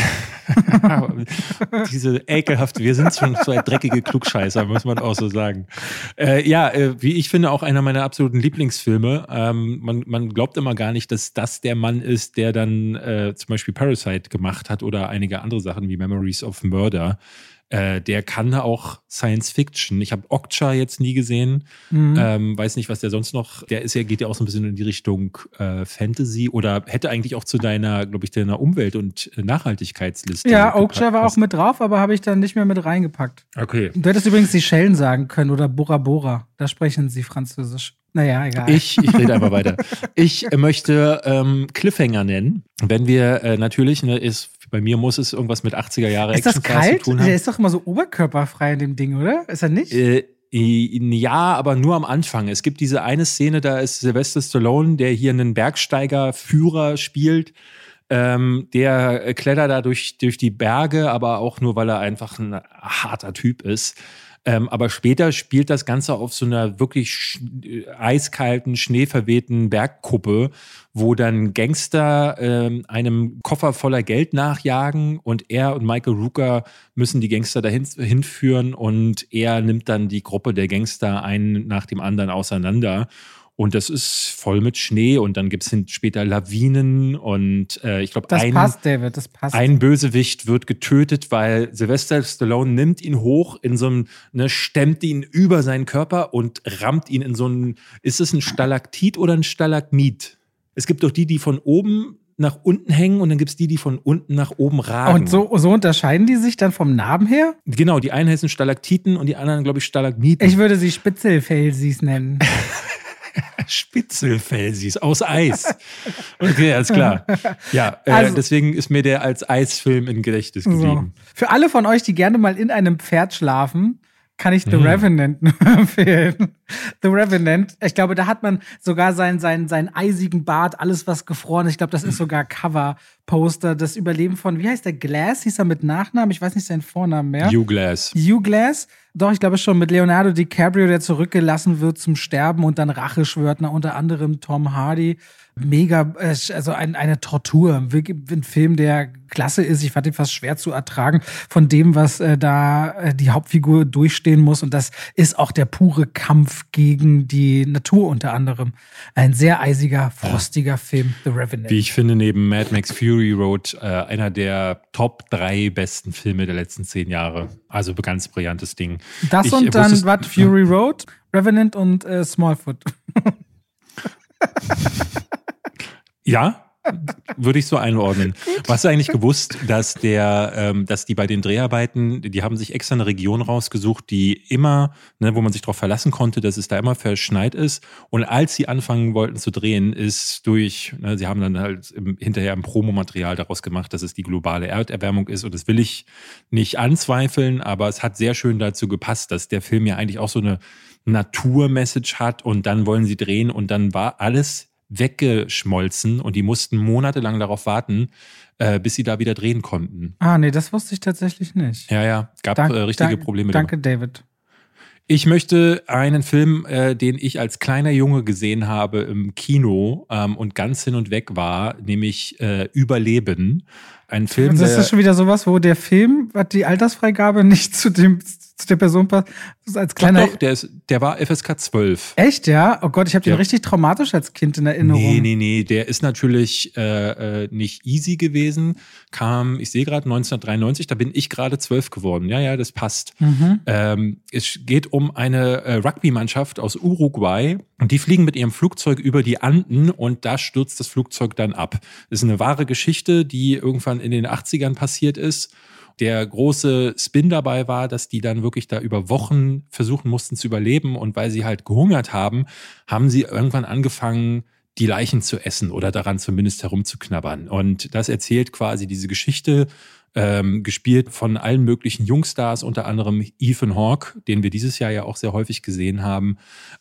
*laughs* Diese ekelhaft, wir sind schon zwei dreckige Klugscheißer, muss man auch so sagen. Äh, ja, äh, wie ich finde, auch einer meiner absoluten Lieblingsfilme. Ähm, man, man glaubt immer gar nicht, dass das der Mann ist, der dann äh, zum Beispiel Parasite gemacht hat oder einige andere Sachen wie Memories of Murder. Äh, der kann auch Science Fiction. Ich habe Okja jetzt nie gesehen. Mhm. Ähm, weiß nicht, was der sonst noch. Der ist ja, geht ja auch so ein bisschen in die Richtung äh, Fantasy oder hätte eigentlich auch zu deiner, glaube ich, deiner Umwelt- und Nachhaltigkeitsliste. Ja, Okja war auch mit drauf, aber habe ich dann nicht mehr mit reingepackt. Okay. Du hättest übrigens die Schellen sagen können oder Bora Bora. Da sprechen sie Französisch. Naja, egal. Ich, ich rede einfach weiter. Ich möchte ähm, Cliffhanger nennen. Wenn wir äh, natürlich, ne, ist, bei mir muss es irgendwas mit 80er Jahre Ist das kalt? zu tun haben. Der ist doch immer so oberkörperfrei in dem Ding, oder? Ist er nicht? Äh, ja, aber nur am Anfang. Es gibt diese eine Szene, da ist Sylvester Stallone, der hier einen Bergsteigerführer spielt. Ähm, der klettert da durch, durch die Berge, aber auch nur, weil er einfach ein harter Typ ist. Ähm, aber später spielt das Ganze auf so einer wirklich sch äh, eiskalten, schneeverwehten Bergkuppe, wo dann Gangster ähm, einem Koffer voller Geld nachjagen und er und Michael Rooker müssen die Gangster dahin hinführen und er nimmt dann die Gruppe der Gangster einen nach dem anderen auseinander. Und das ist voll mit Schnee und dann gibt es später Lawinen und äh, ich glaube, ein, passt, David, ein Bösewicht wird getötet, weil Sylvester Stallone nimmt ihn hoch in so einem, ne, stemmt ihn über seinen Körper und rammt ihn in so ein, ist es ein Stalaktit oder ein Stalagmit? Es gibt doch die, die von oben nach unten hängen und dann gibt es die, die von unten nach oben ragen. Und so, so unterscheiden die sich dann vom Namen her? Genau, die einen heißen Stalaktiten und die anderen, glaube ich, Stalagmiten. Ich würde sie Spitzelfelsis nennen. *laughs* *laughs* Spitzelfelsis aus Eis. Okay, alles klar. Ja, äh, also, deswegen ist mir der als Eisfilm in Gedächtnis geblieben. So. Für alle von euch, die gerne mal in einem Pferd schlafen, kann ich The mhm. Revenant *laughs* nur empfehlen. The Revenant. Ich glaube, da hat man sogar seinen, seinen, seinen eisigen Bart, alles was gefroren ist. Ich glaube, das ist sogar Cover-Poster. Das Überleben von, wie heißt der? Glass hieß er mit Nachnamen? Ich weiß nicht seinen Vornamen mehr. Hugh Glass. Hugh Glass. Doch, ich glaube schon mit Leonardo DiCaprio, der zurückgelassen wird zum Sterben und dann Rache schwört, na, unter anderem Tom Hardy mega, äh, also ein, eine Tortur. Ein Film, der klasse ist. Ich fand ihn fast schwer zu ertragen von dem, was äh, da äh, die Hauptfigur durchstehen muss. Und das ist auch der pure Kampf gegen die Natur unter anderem. Ein sehr eisiger, frostiger. Film, The Revenant. Wie ich finde, neben Mad Max Fury Road äh, einer der Top drei besten Filme der letzten zehn Jahre. Also ganz brillantes Ding. Das ich, und dann, was, Fury Road, Revenant und äh, Smallfoot. *laughs* Ja, würde ich so einordnen. *laughs* Was du eigentlich gewusst, dass der, ähm, dass die bei den Dreharbeiten, die haben sich extra eine Region rausgesucht, die immer, ne, wo man sich darauf verlassen konnte, dass es da immer verschneit ist. Und als sie anfangen wollten zu drehen, ist durch, ne, sie haben dann halt im, hinterher ein Promomaterial daraus gemacht, dass es die globale Erderwärmung ist. Und das will ich nicht anzweifeln, aber es hat sehr schön dazu gepasst, dass der Film ja eigentlich auch so eine Naturmessage hat und dann wollen sie drehen und dann war alles weggeschmolzen und die mussten monatelang darauf warten, äh, bis sie da wieder drehen konnten. Ah, nee, das wusste ich tatsächlich nicht. Ja, ja, gab Dank, äh, richtige dank, Probleme. Danke, dabei. David. Ich möchte einen Film, äh, den ich als kleiner Junge gesehen habe im Kino ähm, und ganz hin und weg war, nämlich äh, Überleben. Ein Film. Also das ist schon wieder sowas, wo der Film, hat die Altersfreigabe *laughs* nicht zu dem zu der Person passt. Als kleiner. Doch, doch, der, ist, der war FSK 12. Echt, ja? Oh Gott, ich habe den richtig traumatisch als Kind in Erinnerung. Nee, nee, nee. Der ist natürlich äh, äh nicht easy gewesen. Kam, ich sehe gerade 1993, da bin ich gerade zwölf geworden. Ja, ja, das passt. Mhm. Ähm, es geht um eine äh, Rugby-Mannschaft aus Uruguay und die fliegen mit ihrem Flugzeug über die Anden und da stürzt das Flugzeug dann ab. Das ist eine wahre Geschichte, die irgendwann in den 80ern passiert ist der große Spin dabei war, dass die dann wirklich da über Wochen versuchen mussten zu überleben und weil sie halt gehungert haben, haben sie irgendwann angefangen, die Leichen zu essen oder daran zumindest herumzuknabbern. Und das erzählt quasi diese Geschichte ähm, gespielt von allen möglichen Jungstars, unter anderem Ethan Hawke, den wir dieses Jahr ja auch sehr häufig gesehen haben.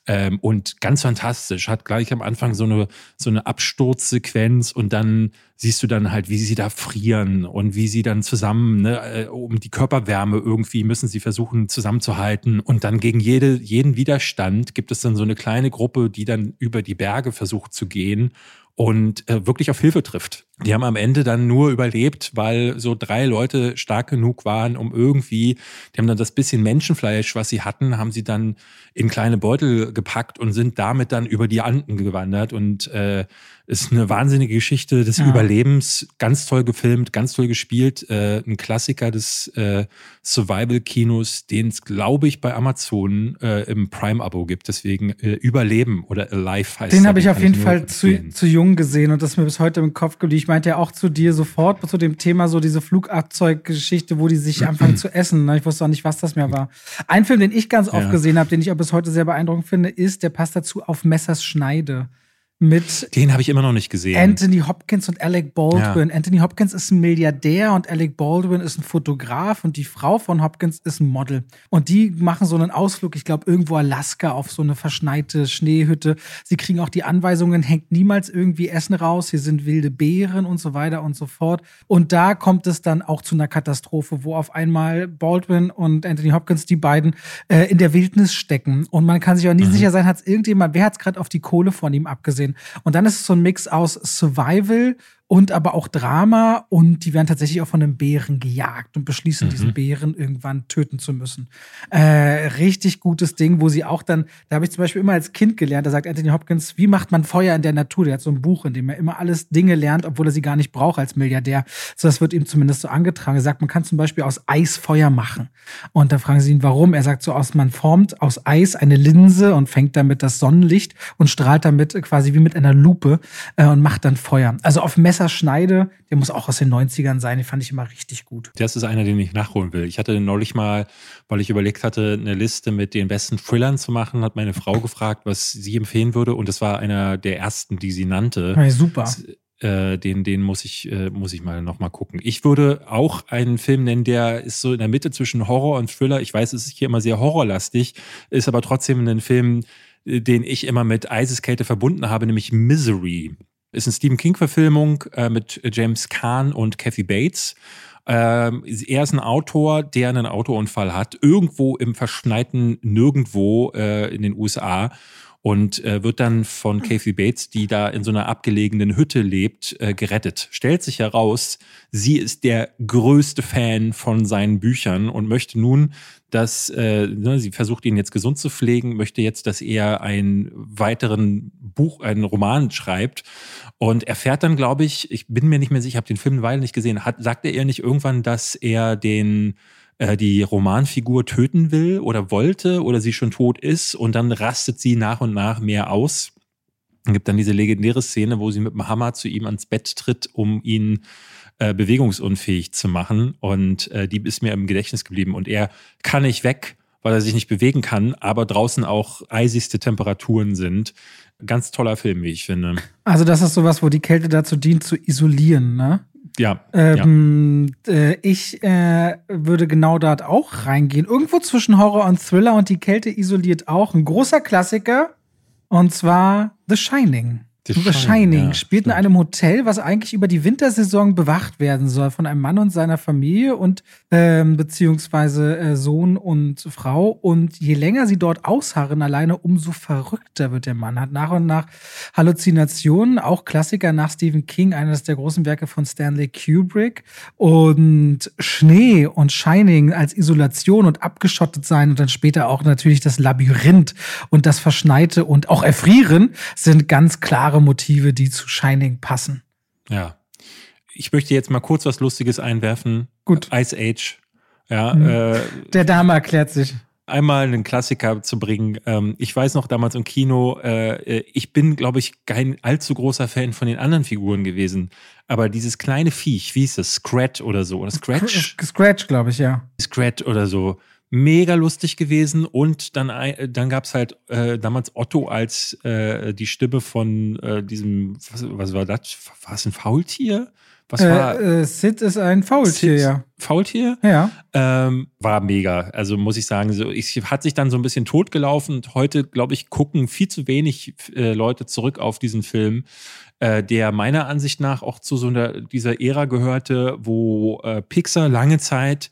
Ähm, und ganz fantastisch, hat gleich am Anfang so eine, so eine Absturzsequenz und dann siehst du dann halt, wie sie da frieren und wie sie dann zusammen, ne, äh, um die Körperwärme irgendwie müssen sie versuchen zusammenzuhalten. Und dann gegen jede, jeden Widerstand gibt es dann so eine kleine Gruppe, die dann über die Berge versucht zu gehen und äh, wirklich auf Hilfe trifft. Die haben am Ende dann nur überlebt, weil so drei Leute stark genug waren, um irgendwie, die haben dann das bisschen Menschenfleisch, was sie hatten, haben sie dann in kleine Beutel gepackt und sind damit dann über die Anden gewandert und äh, ist eine wahnsinnige Geschichte des ja. Überlebens, ganz toll gefilmt, ganz toll gespielt, äh, ein Klassiker des äh, Survival-Kinos, den es, glaube ich, bei Amazon äh, im Prime-Abo gibt. Deswegen äh, Überleben oder Alive heißt Den habe ich auf jeden Fall zu, zu jung gesehen und das ist mir bis heute im Kopf geblieben. Ich meinte ja auch zu dir sofort zu dem Thema so diese Flugabzeuggeschichte, wo die sich *clears throat* anfangen zu essen. Ne? Ich wusste auch nicht, was das mehr war. Ein Film, den ich ganz oft ja. gesehen habe, den ich auch bis heute sehr beeindruckend finde, ist, der passt dazu auf Messers Schneide mit den habe ich immer noch nicht gesehen. Anthony Hopkins und Alec Baldwin. Ja. Anthony Hopkins ist ein Milliardär und Alec Baldwin ist ein Fotograf und die Frau von Hopkins ist ein Model. Und die machen so einen Ausflug, ich glaube irgendwo Alaska auf so eine verschneite Schneehütte. Sie kriegen auch die Anweisungen, hängt niemals irgendwie Essen raus, hier sind wilde Beeren und so weiter und so fort. Und da kommt es dann auch zu einer Katastrophe, wo auf einmal Baldwin und Anthony Hopkins, die beiden, äh, in der Wildnis stecken. Und man kann sich auch nie mhm. sicher sein, hat es irgendjemand, wer hat es gerade auf die Kohle von ihm abgesehen? Und dann ist es so ein Mix aus Survival und aber auch Drama und die werden tatsächlich auch von einem Bären gejagt und beschließen, mhm. diesen Bären irgendwann töten zu müssen. Äh, richtig gutes Ding, wo sie auch dann, da habe ich zum Beispiel immer als Kind gelernt, da sagt Anthony Hopkins, wie macht man Feuer in der Natur? Der hat so ein Buch, in dem er immer alles Dinge lernt, obwohl er sie gar nicht braucht als Milliardär. So, das wird ihm zumindest so angetragen. Er sagt, man kann zum Beispiel aus Eis Feuer machen. Und da fragen sie ihn, warum? Er sagt so aus, man formt aus Eis eine Linse und fängt damit das Sonnenlicht und strahlt damit quasi wie mit einer Lupe äh, und macht dann Feuer. Also auf Messer Schneide, der muss auch aus den 90ern sein, den fand ich immer richtig gut. Das ist einer, den ich nachholen will. Ich hatte neulich mal, weil ich überlegt hatte, eine Liste mit den besten Thrillern zu machen, hat meine Frau gefragt, was sie empfehlen würde und das war einer der ersten, die sie nannte. Ja, super. Das, äh, den, den muss ich, äh, muss ich mal nochmal gucken. Ich würde auch einen Film nennen, der ist so in der Mitte zwischen Horror und Thriller. Ich weiß, es ist hier immer sehr horrorlastig, ist aber trotzdem ein Film, äh, den ich immer mit Eiseskälte verbunden habe, nämlich Misery. Ist eine Stephen King-Verfilmung äh, mit James Kahn und Kathy Bates. Ähm, er ist ein Autor, der einen Autounfall hat, irgendwo im verschneiten Nirgendwo äh, in den USA und äh, wird dann von Kathy Bates, die da in so einer abgelegenen Hütte lebt, äh, gerettet. Stellt sich heraus, sie ist der größte Fan von seinen Büchern und möchte nun dass äh, ne, sie versucht ihn jetzt gesund zu pflegen, möchte jetzt, dass er einen weiteren Buch, einen Roman schreibt und erfährt dann, glaube ich, ich bin mir nicht mehr sicher, ich habe den Film eine Weile nicht gesehen, hat, sagt er ihr nicht irgendwann, dass er den äh, die Romanfigur töten will oder wollte oder sie schon tot ist und dann rastet sie nach und nach mehr aus. Es gibt dann diese legendäre Szene, wo sie mit dem Hammer zu ihm ans Bett tritt, um ihn äh, bewegungsunfähig zu machen. Und äh, die ist mir im Gedächtnis geblieben. Und er kann nicht weg, weil er sich nicht bewegen kann, aber draußen auch eisigste Temperaturen sind. Ganz toller Film, wie ich finde. Also, das ist sowas, wo die Kälte dazu dient, zu isolieren, ne? Ja. Ähm, ja. Äh, ich äh, würde genau dort auch reingehen. Irgendwo zwischen Horror und Thriller und die Kälte isoliert auch. Ein großer Klassiker. Und zwar The Shining. The, The Shining, ja, spielt stimmt. in einem Hotel, was eigentlich über die Wintersaison bewacht werden soll von einem Mann und seiner Familie und ähm, beziehungsweise äh, Sohn und Frau. Und je länger sie dort ausharren alleine, umso verrückter wird der Mann. Hat nach und nach Halluzinationen, auch Klassiker nach Stephen King, eines der großen Werke von Stanley Kubrick. Und Schnee und Shining als Isolation und abgeschottet sein und dann später auch natürlich das Labyrinth und das Verschneite und auch Erfrieren sind ganz klare klare Motive, die zu Shining passen. Ja. Ich möchte jetzt mal kurz was Lustiges einwerfen. Gut. Ice Age. Ja, mhm. äh, Der Dame erklärt sich. Einmal einen Klassiker zu bringen. Ähm, ich weiß noch damals im Kino, äh, äh, ich bin, glaube ich, kein allzu großer Fan von den anderen Figuren gewesen. Aber dieses kleine Viech, wie hieß das? Scratch oder so? Oder Scratch? Scratch, glaube ich, ja. Scratch oder so mega lustig gewesen und dann, dann gab es halt äh, damals Otto als äh, die Stimme von äh, diesem, was, was war das? War es ein Faultier? Was äh, war? Äh, Sid ist ein Faultier, Sid, ja. Faultier? Ja. Ähm, war mega. Also muss ich sagen, so, ich hat sich dann so ein bisschen totgelaufen und heute, glaube ich, gucken viel zu wenig äh, Leute zurück auf diesen Film, äh, der meiner Ansicht nach auch zu so einer, dieser Ära gehörte, wo äh, Pixar lange Zeit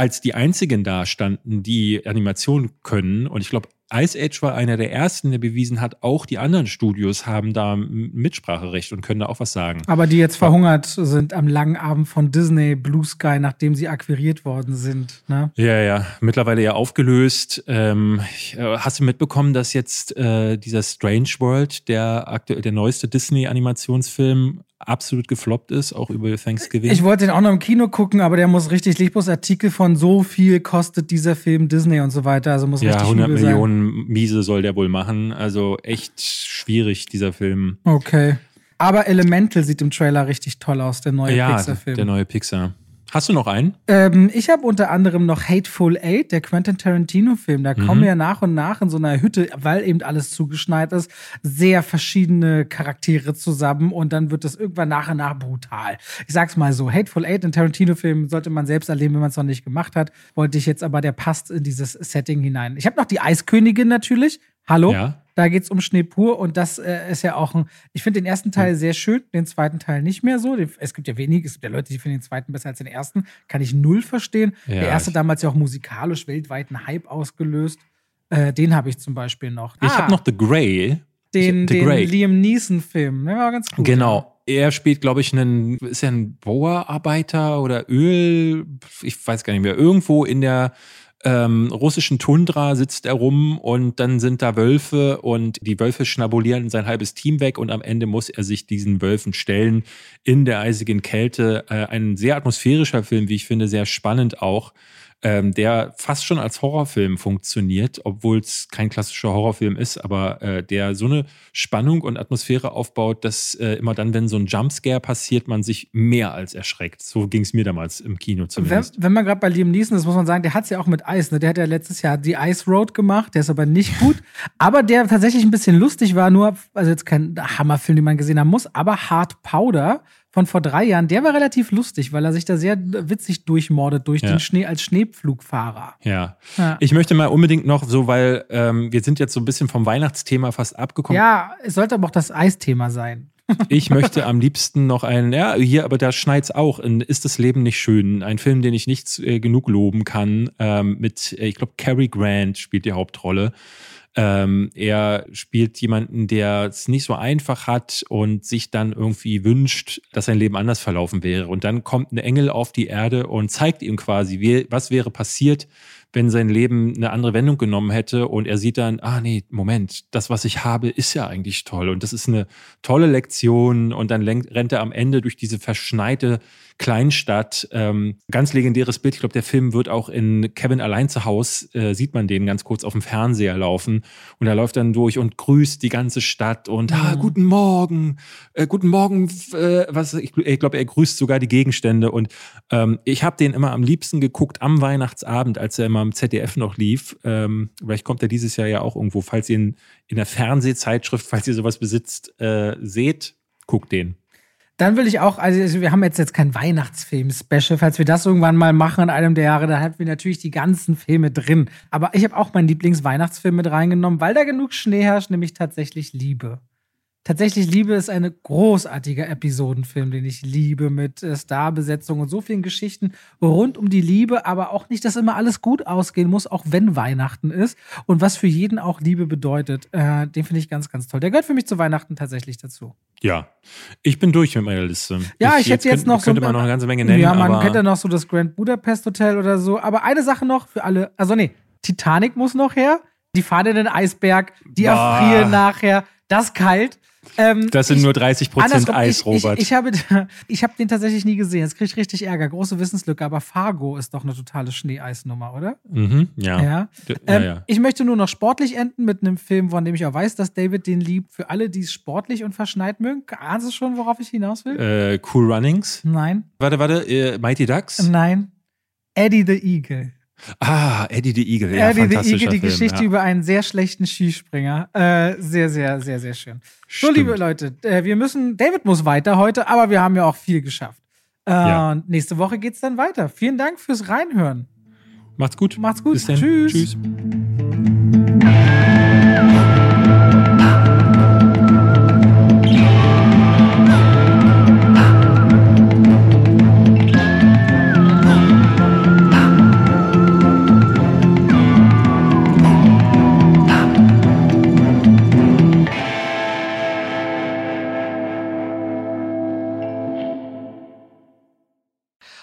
als die einzigen da standen, die Animation können. Und ich glaube, Ice Age war einer der ersten, der bewiesen hat, auch die anderen Studios haben da Mitspracherecht und können da auch was sagen. Aber die jetzt verhungert sind am langen Abend von Disney Blue Sky, nachdem sie akquiriert worden sind. Ne? Ja, ja, mittlerweile ja aufgelöst. Ähm, äh, hast du mitbekommen, dass jetzt äh, dieser Strange World, der, der neueste Disney-Animationsfilm, absolut gefloppt ist, auch über Thanksgiving. Ich wollte den auch noch im Kino gucken, aber der muss richtig Lichtbus Artikel von so viel kostet dieser Film Disney und so weiter, also muss ja, richtig 100 Millionen Miese soll der wohl machen, also echt schwierig dieser Film. Okay. Aber Elemental sieht im Trailer richtig toll aus, der neue ja, Pixar-Film. der neue Pixar. Hast du noch einen? Ähm, ich habe unter anderem noch Hateful Eight, der Quentin Tarantino-Film. Da Mhm. kommen ja nach und nach in so einer Hütte, weil eben alles zugeschneit ist, sehr verschiedene Charaktere zusammen und dann wird das irgendwann nach und nach brutal. Ich sag's mal so: Hateful Eight, ein Tarantino-Film, sollte man selbst erleben, wenn man es noch nicht gemacht hat. Wollte ich jetzt aber, der passt in dieses Setting hinein. Ich habe noch die Eiskönigin natürlich. Hallo? Ja. Da geht's um Schnee pur und das äh, ist ja auch ein. Ich finde den ersten Teil sehr schön, den zweiten Teil nicht mehr so. Es gibt ja wenige, es gibt ja Leute, die finden den zweiten besser als den ersten. Kann ich null verstehen. Ja, Der erste damals ja auch musikalisch weltweit einen Hype ausgelöst. Äh, den habe ich zum Beispiel noch. Ich Ah, habe noch The Grey. den, The den Grey. Liam Neeson-Film. Der war ganz gut. Genau. Er spielt, glaube ich, einen, ist er ein Bohrarbeiter oder Öl, ich weiß gar nicht mehr, irgendwo in der ähm, russischen Tundra sitzt er rum und dann sind da Wölfe und die Wölfe schnabulieren sein halbes Team weg und am Ende muss er sich diesen Wölfen stellen in der eisigen Kälte. Äh, ein sehr atmosphärischer Film, wie ich finde, sehr spannend auch. Ähm, der fast schon als Horrorfilm funktioniert, obwohl es kein klassischer Horrorfilm ist, aber äh, der so eine Spannung und Atmosphäre aufbaut, dass äh, immer dann, wenn so ein Jumpscare passiert, man sich mehr als erschreckt. So ging es mir damals im Kino Wenn, zumindest. wenn man gerade bei Liam Neeson ist, muss man sagen, der hat es ja auch mit Eis. Ne? Der hat ja letztes Jahr die Ice Road gemacht, der ist aber nicht gut. aber der tatsächlich ein bisschen lustig war, nur, also jetzt kein Hammerfilm, den man gesehen haben muss, aber Hard Powder von vor drei Jahren, der war relativ lustig, weil er sich da sehr witzig durchmordet durch Ja. den Schnee als Schneepflugfahrer. Ja. Ja. Ich möchte mal unbedingt noch so, weil ähm, wir sind jetzt so ein bisschen vom Weihnachtsthema fast abgekommen. Ja, es sollte aber auch das Eisthema sein. *laughs* Ich möchte am liebsten noch einen, ja, hier, aber da schneit's auch. in Ist das Leben nicht schön? Ein Film, den ich nicht äh, genug loben kann. Ähm, mit, äh, ich glaube, Cary Grant spielt die Hauptrolle. Ähm, er spielt jemanden, der es nicht so einfach hat und sich dann irgendwie wünscht, dass sein Leben anders verlaufen wäre. Und dann kommt ein Engel auf die Erde und zeigt ihm quasi, wie, was wäre passiert, wenn sein Leben eine andere Wendung genommen hätte und er sieht dann, ah nee, Moment, das, was ich habe, ist ja eigentlich toll und das ist eine tolle Lektion und dann rennt er am Ende durch diese verschneite Kleinstadt. Ähm, ganz legendäres Bild. Ich glaube, der Film wird auch in Kevin allein zu Haus, äh, sieht man den ganz kurz auf dem Fernseher laufen und er läuft dann durch und grüßt die ganze Stadt und ah, Mhm. guten Morgen, äh, guten Morgen, äh, was ich, ich glaube, er grüßt sogar die Gegenstände und ähm, ich habe den immer am liebsten geguckt am Weihnachtsabend, als er immer im ZDF noch lief. Ähm, vielleicht kommt er dieses Jahr ja auch irgendwo, falls ihr ihn in der Fernsehzeitschrift, falls ihr sowas besitzt, äh, seht, guckt den. Dann will ich auch, also wir haben jetzt jetzt kein Weihnachtsfilm-Special, falls wir das irgendwann mal machen in einem der Jahre, dann hatten wir natürlich die ganzen Filme drin. Aber ich habe auch meinen Lieblings-Weihnachtsfilm mit reingenommen, weil da genug Schnee herrscht, nämlich tatsächlich Liebe. Tatsächlich Liebe ist ein großartiger Episodenfilm, den ich liebe, mit äh, Starbesetzung und so vielen Geschichten rund um die Liebe, aber auch nicht, dass immer alles gut ausgehen muss, auch wenn Weihnachten ist. Und was für jeden auch Liebe bedeutet, äh, den finde ich ganz, ganz toll. Der gehört für mich zu Weihnachten tatsächlich dazu. Ja, ich bin durch mit meiner Liste. Ja, ich hätte jetzt könnte, noch so- könnte man noch eine ganze Menge nennen, ja, man ja noch so das Grand Budapest Hotel oder so. Aber eine Sache noch für alle. Also, nee, Titanic muss noch her. Die fahren in den Eisberg, die Boah. erfrieren nachher. Das ist kalt. Ähm, das sind ich- nur 30 Prozent Eis, ich, Robert. Ich, ich, habe, *laughs* ich habe den tatsächlich nie gesehen. Jetzt kriege ich richtig Ärger. Große Wissenslücke. Aber Fargo ist doch eine totale Schneeeisnummer, oder? mhm, ja. Ja. Ähm, ja, ja. Ich möchte nur noch sportlich enden mit einem Film, von dem ich auch weiß, dass David den liebt. Für alle, die es sportlich und verschneit mögen. Ahnst du schon, worauf ich hinaus will? Äh, cool Runnings. Nein. Warte, warte, äh, Mighty Ducks. Nein. Eddie the Eagle. Ah, Eddie the Eagle. Ja, Eddie the Eagle, die Film, Geschichte ja. über einen sehr schlechten Skispringer. Äh, sehr, sehr, sehr, sehr schön. So, Stimmt. liebe Leute, äh, wir müssen, David muss weiter heute, aber wir haben ja auch viel geschafft. Äh, Ja. Nächste Woche geht's dann weiter. Vielen Dank fürs Reinhören. Macht's gut. Macht's gut. Bis dann. Tschüss.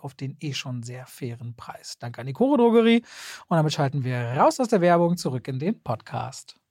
auf den eh schon sehr fairen Preis. Danke an die Koro Drogerie. Und damit schalten wir raus aus der Werbung zurück in den Podcast.